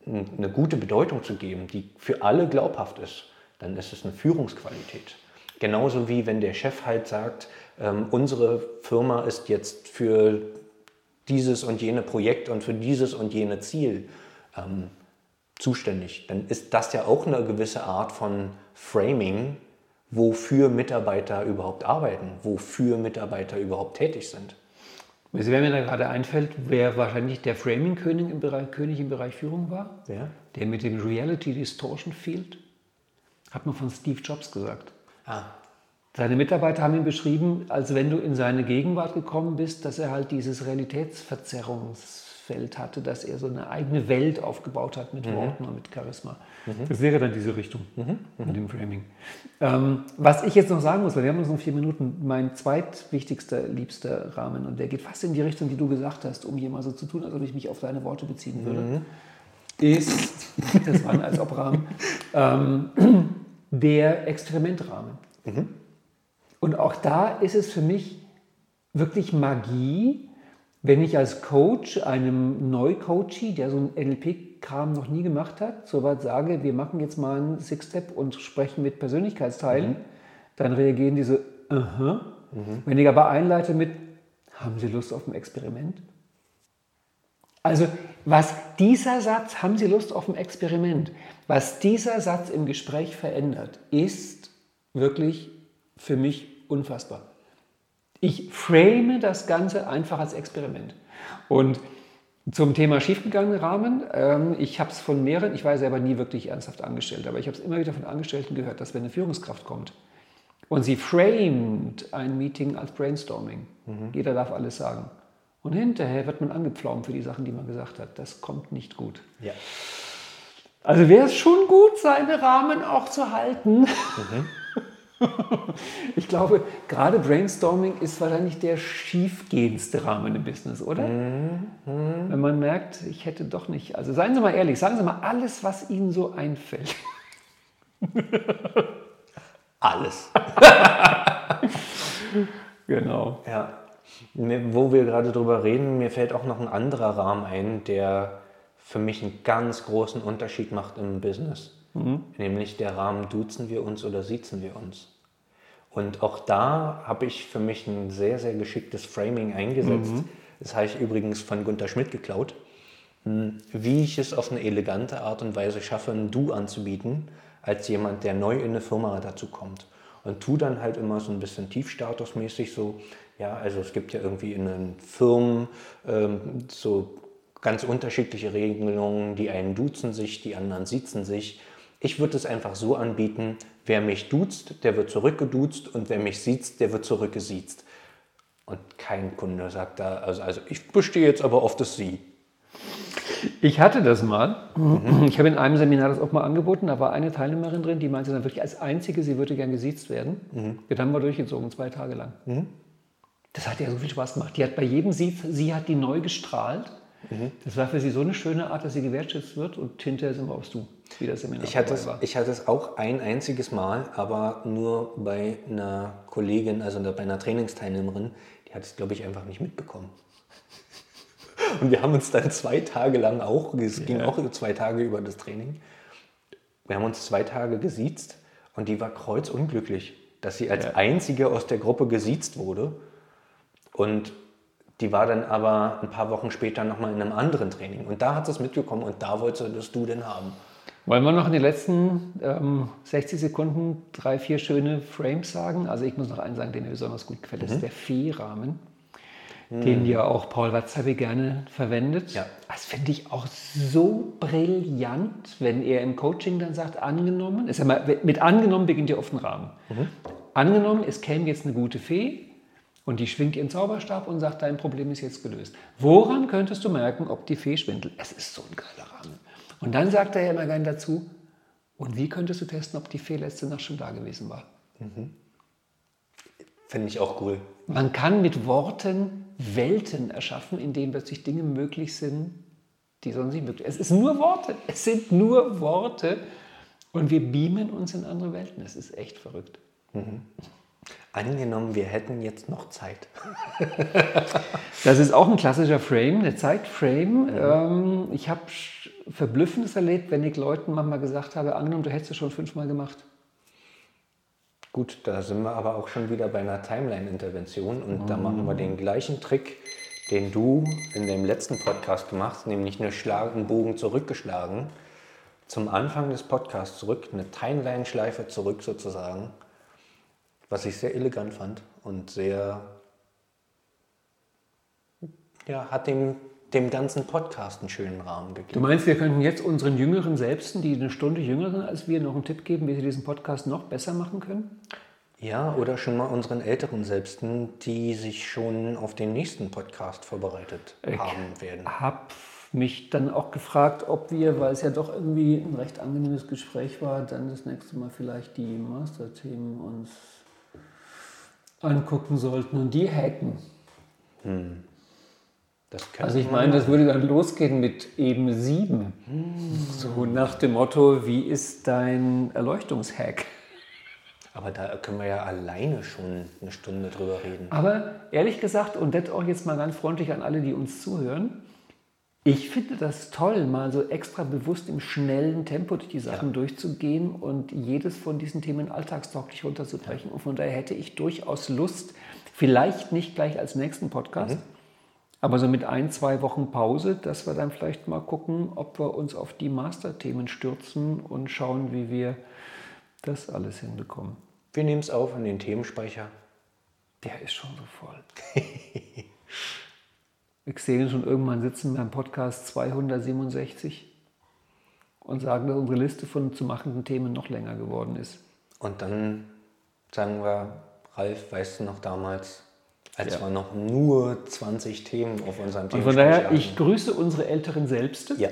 eine gute Bedeutung zu geben, die für alle glaubhaft ist, dann ist es eine Führungsqualität. Genauso wie wenn der Chef halt sagt, ähm, unsere Firma ist jetzt für dieses und jene Projekt und für dieses und jene Ziel ähm, zuständig, dann ist das ja auch eine gewisse Art von Framing, wofür Mitarbeiter überhaupt arbeiten, wofür Mitarbeiter überhaupt tätig sind. Wer mir da gerade einfällt, wer wahrscheinlich der Framing-König im Bereich, König im Bereich Führung war, ja. der mit dem Reality Distortion Field, hat man von Steve Jobs gesagt. Ah. Seine Mitarbeiter haben ihn beschrieben, als wenn du in seine Gegenwart gekommen bist, dass er halt dieses Realitätsverzerrungsfeld hatte, dass er so eine eigene Welt aufgebaut hat mit mhm. Worten und mit Charisma. Mhm. Das wäre dann diese Richtung mhm. mit dem Framing. Ähm, was ich jetzt noch sagen muss, weil wir haben uns noch vier Minuten, mein zweitwichtigster, liebster Rahmen, und der geht fast in die Richtung, die du gesagt hast, um hier mal so zu tun, als ob ich mich auf deine Worte beziehen würde, mhm. ist, das war ein als ob Rahmen, ähm, der Experimentrahmen. Mhm. Und auch da ist es für mich wirklich Magie, wenn ich als Coach einem Neucoachie, der so ein NLP-Kram noch nie gemacht hat, so weit sage, wir machen jetzt mal einen Six-Step und sprechen mit Persönlichkeitsteilen, mhm. dann reagieren die so, uh -huh. mhm. Wenn ich aber einleite mit, haben Sie Lust auf ein Experiment? Also was dieser Satz, haben Sie Lust auf ein Experiment, was dieser Satz im Gespräch verändert, ist wirklich für mich unfassbar. Ich frame das Ganze einfach als Experiment. Und zum Thema schiefgegangene Rahmen, ähm, ich habe es von mehreren, ich war selber nie wirklich ernsthaft angestellt, aber ich habe es immer wieder von Angestellten gehört, dass wenn eine Führungskraft kommt und sie framed ein Meeting als Brainstorming, mhm. jeder darf alles sagen. Und hinterher wird man angepflaumt für die Sachen, die man gesagt hat. Das kommt nicht gut. Ja. Also wäre es schon gut, seine Rahmen auch zu halten. Mhm. Ich glaube, gerade Brainstorming ist wahrscheinlich der schiefgehendste Rahmen im Business, oder? Mhm. Wenn man merkt, ich hätte doch nicht. Also seien Sie mal ehrlich, sagen Sie mal alles, was Ihnen so einfällt. alles. genau. Ja. Wo wir gerade drüber reden, mir fällt auch noch ein anderer Rahmen ein, der für mich einen ganz großen Unterschied macht im Business. Mhm. Nämlich der Rahmen, duzen wir uns oder siezen wir uns. Und auch da habe ich für mich ein sehr, sehr geschicktes Framing eingesetzt. Mhm. Das habe ich übrigens von Gunter Schmidt geklaut. Hm, wie ich es auf eine elegante Art und Weise schaffe, ein Du anzubieten, als jemand, der neu in eine Firma dazu kommt. Und tu dann halt immer so ein bisschen tiefstatusmäßig so, ja, also es gibt ja irgendwie in den Firmen ähm, so ganz unterschiedliche Regelungen. Die einen duzen sich, die anderen siezen sich. Ich würde es einfach so anbieten, wer mich duzt, der wird zurückgeduzt und wer mich sieht, der wird zurückgesiezt. Und kein Kunde sagt da, also, also ich bestehe jetzt aber auf das Sie. Ich hatte das mal. Ich habe in einem Seminar das auch mal angeboten. Da war eine Teilnehmerin drin, die meinte dann wirklich als einzige, sie würde gern gesiezt werden. Mhm. Wir haben wir durchgezogen, zwei Tage lang. Mhm. Das hat ja so viel Spaß gemacht. Die hat bei jedem Sie, sie hat die neu gestrahlt. Das war für sie so eine schöne Art, dass sie gewertschätzt wird und hinterher sind wir aufs Du, wie das Seminar ich hatte, es, war. ich hatte es auch ein einziges Mal, aber nur bei einer Kollegin, also bei einer Trainingsteilnehmerin, die hat es, glaube ich, einfach nicht mitbekommen. Und wir haben uns dann zwei Tage lang auch, es ja. ging auch zwei Tage über das Training, wir haben uns zwei Tage gesiezt und die war kreuzunglücklich, dass sie als ja. einzige aus der Gruppe gesiezt wurde. Und die war dann aber ein paar Wochen später nochmal in einem anderen Training. Und da hat sie es mitbekommen und da wollte sie das Du denn haben. Wollen wir noch in den letzten ähm, 60 Sekunden drei, vier schöne Frames sagen? Also ich muss noch einen sagen, der mir besonders gut gefällt. Mhm. ist der Fee-Rahmen, mhm. den ja auch Paul Watzlawick gerne verwendet. Ja. Das finde ich auch so brillant, wenn er im Coaching dann sagt, angenommen, ist ja mal, mit angenommen beginnt ja oft ein Rahmen. Mhm. Angenommen, es käme jetzt eine gute Fee, und die schwingt ihren Zauberstab und sagt, dein Problem ist jetzt gelöst. Woran könntest du merken, ob die Fee schwindelt? Es ist so ein geiler Rahmen. Und dann sagt er ja immer gerne dazu, und wie könntest du testen, ob die Fee letzte Nacht schon da gewesen war? Mhm. Finde ich auch cool. Man kann mit Worten Welten erschaffen, in denen plötzlich Dinge möglich sind, die sonst nicht möglich sind. Es ist nur Worte. Es sind nur Worte. Und wir beamen uns in andere Welten. Es ist echt verrückt. Angenommen, wir hätten jetzt noch Zeit. Das ist auch ein klassischer Frame, eine Zeitframe. Ähm, ich habe Verblüffendes erlebt, wenn ich Leuten manchmal gesagt habe, angenommen, du hättest es schon fünfmal gemacht. Gut, da sind wir aber auch schon wieder bei einer Timeline-Intervention. Und da machen wir den gleichen Trick, den du in dem letzten Podcast gemacht hast, nämlich eine Schlag einen Bogen zurückgeschlagen, zum Anfang des Podcasts zurück, eine Timeline-Schleife zurück sozusagen, was ich sehr elegant fand und sehr, ja, hat dem, dem ganzen Podcast einen schönen Rahmen Du gegeben. meinst, wir könnten jetzt unseren jüngeren Selbsten, die eine Stunde jünger sind als wir, noch einen Tipp geben, wie sie diesen Podcast noch besser machen können? Ja, oder schon mal unseren älteren Selbsten, die sich schon auf den nächsten Podcast vorbereitet haben werden. habe mich dann auch gefragt, ob wir, weil es ja doch irgendwie ein recht angenehmes Gespräch war, dann das nächste Mal vielleicht die Masterthemen uns angucken sollten und die hacken. Könnte Also ich meine, das würde dann losgehen mit eben sieben. So nach dem Motto, wie ist dein Erleuchtungshack? Aber da können wir ja alleine schon eine Stunde drüber reden. Aber ehrlich gesagt, und das auch jetzt mal ganz freundlich an alle, die uns zuhören, ich finde das toll, mal so extra bewusst im schnellen Tempo durch die Sachen durchzugehen und jedes von diesen Themen alltagstauglich runterzubrechen. Und von daher hätte ich durchaus Lust, vielleicht nicht gleich als nächsten Podcast, aber so mit ein, zwei Wochen Pause, dass wir dann vielleicht mal gucken, ob wir uns auf die Masterthemen stürzen und schauen, wie wir das alles hinbekommen. Wir nehmen es auf in den Themenspeicher. Der ist schon so voll. ich sehe schon irgendwann sitzen beim Podcast 267 und sagen, dass unsere Liste von zu machenden Themen noch länger geworden ist. Und dann sagen wir, Ralf, weißt du noch damals, als Ja. wir noch nur 20 Themen auf unserem Und von daher, ich grüße unsere älteren Selbste. Ja,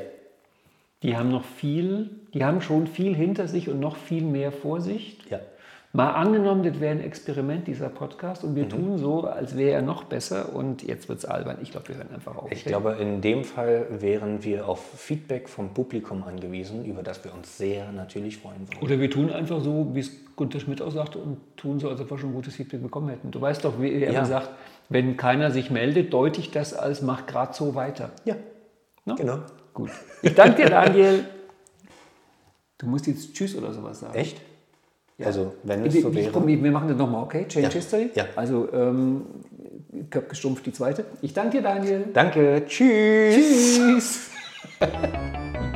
Die haben noch viel, die haben schon viel hinter sich und noch viel mehr vor sich. ja. Mal angenommen, das wäre ein Experiment, dieser Podcast, und wir tun so, als wäre er noch besser und jetzt wird es albern. Ich glaube, wir hören einfach auf. Ich glaube, in dem Fall wären wir auf Feedback vom Publikum angewiesen, über das wir uns sehr natürlich freuen würden. Oder wir tun einfach so, wie es Gunter Schmidt auch sagte, und tun so, als ob wir schon gutes Feedback bekommen hätten. Du weißt doch, wie er Ja. sagt, wenn keiner sich meldet, deute ich das als mach gerade so weiter. Ja, Ne? genau. Gut. Ich danke dir, Daniel. Du musst jetzt Tschüss oder sowas sagen. Echt? Also, wenn es Wir, so wäre. komm, wir machen das nochmal, okay? Change Ja. History? Ja. Also, ähm, Köpke stumpf die zweite. Ich danke dir, Daniel. Danke, tschüss. Tschüss.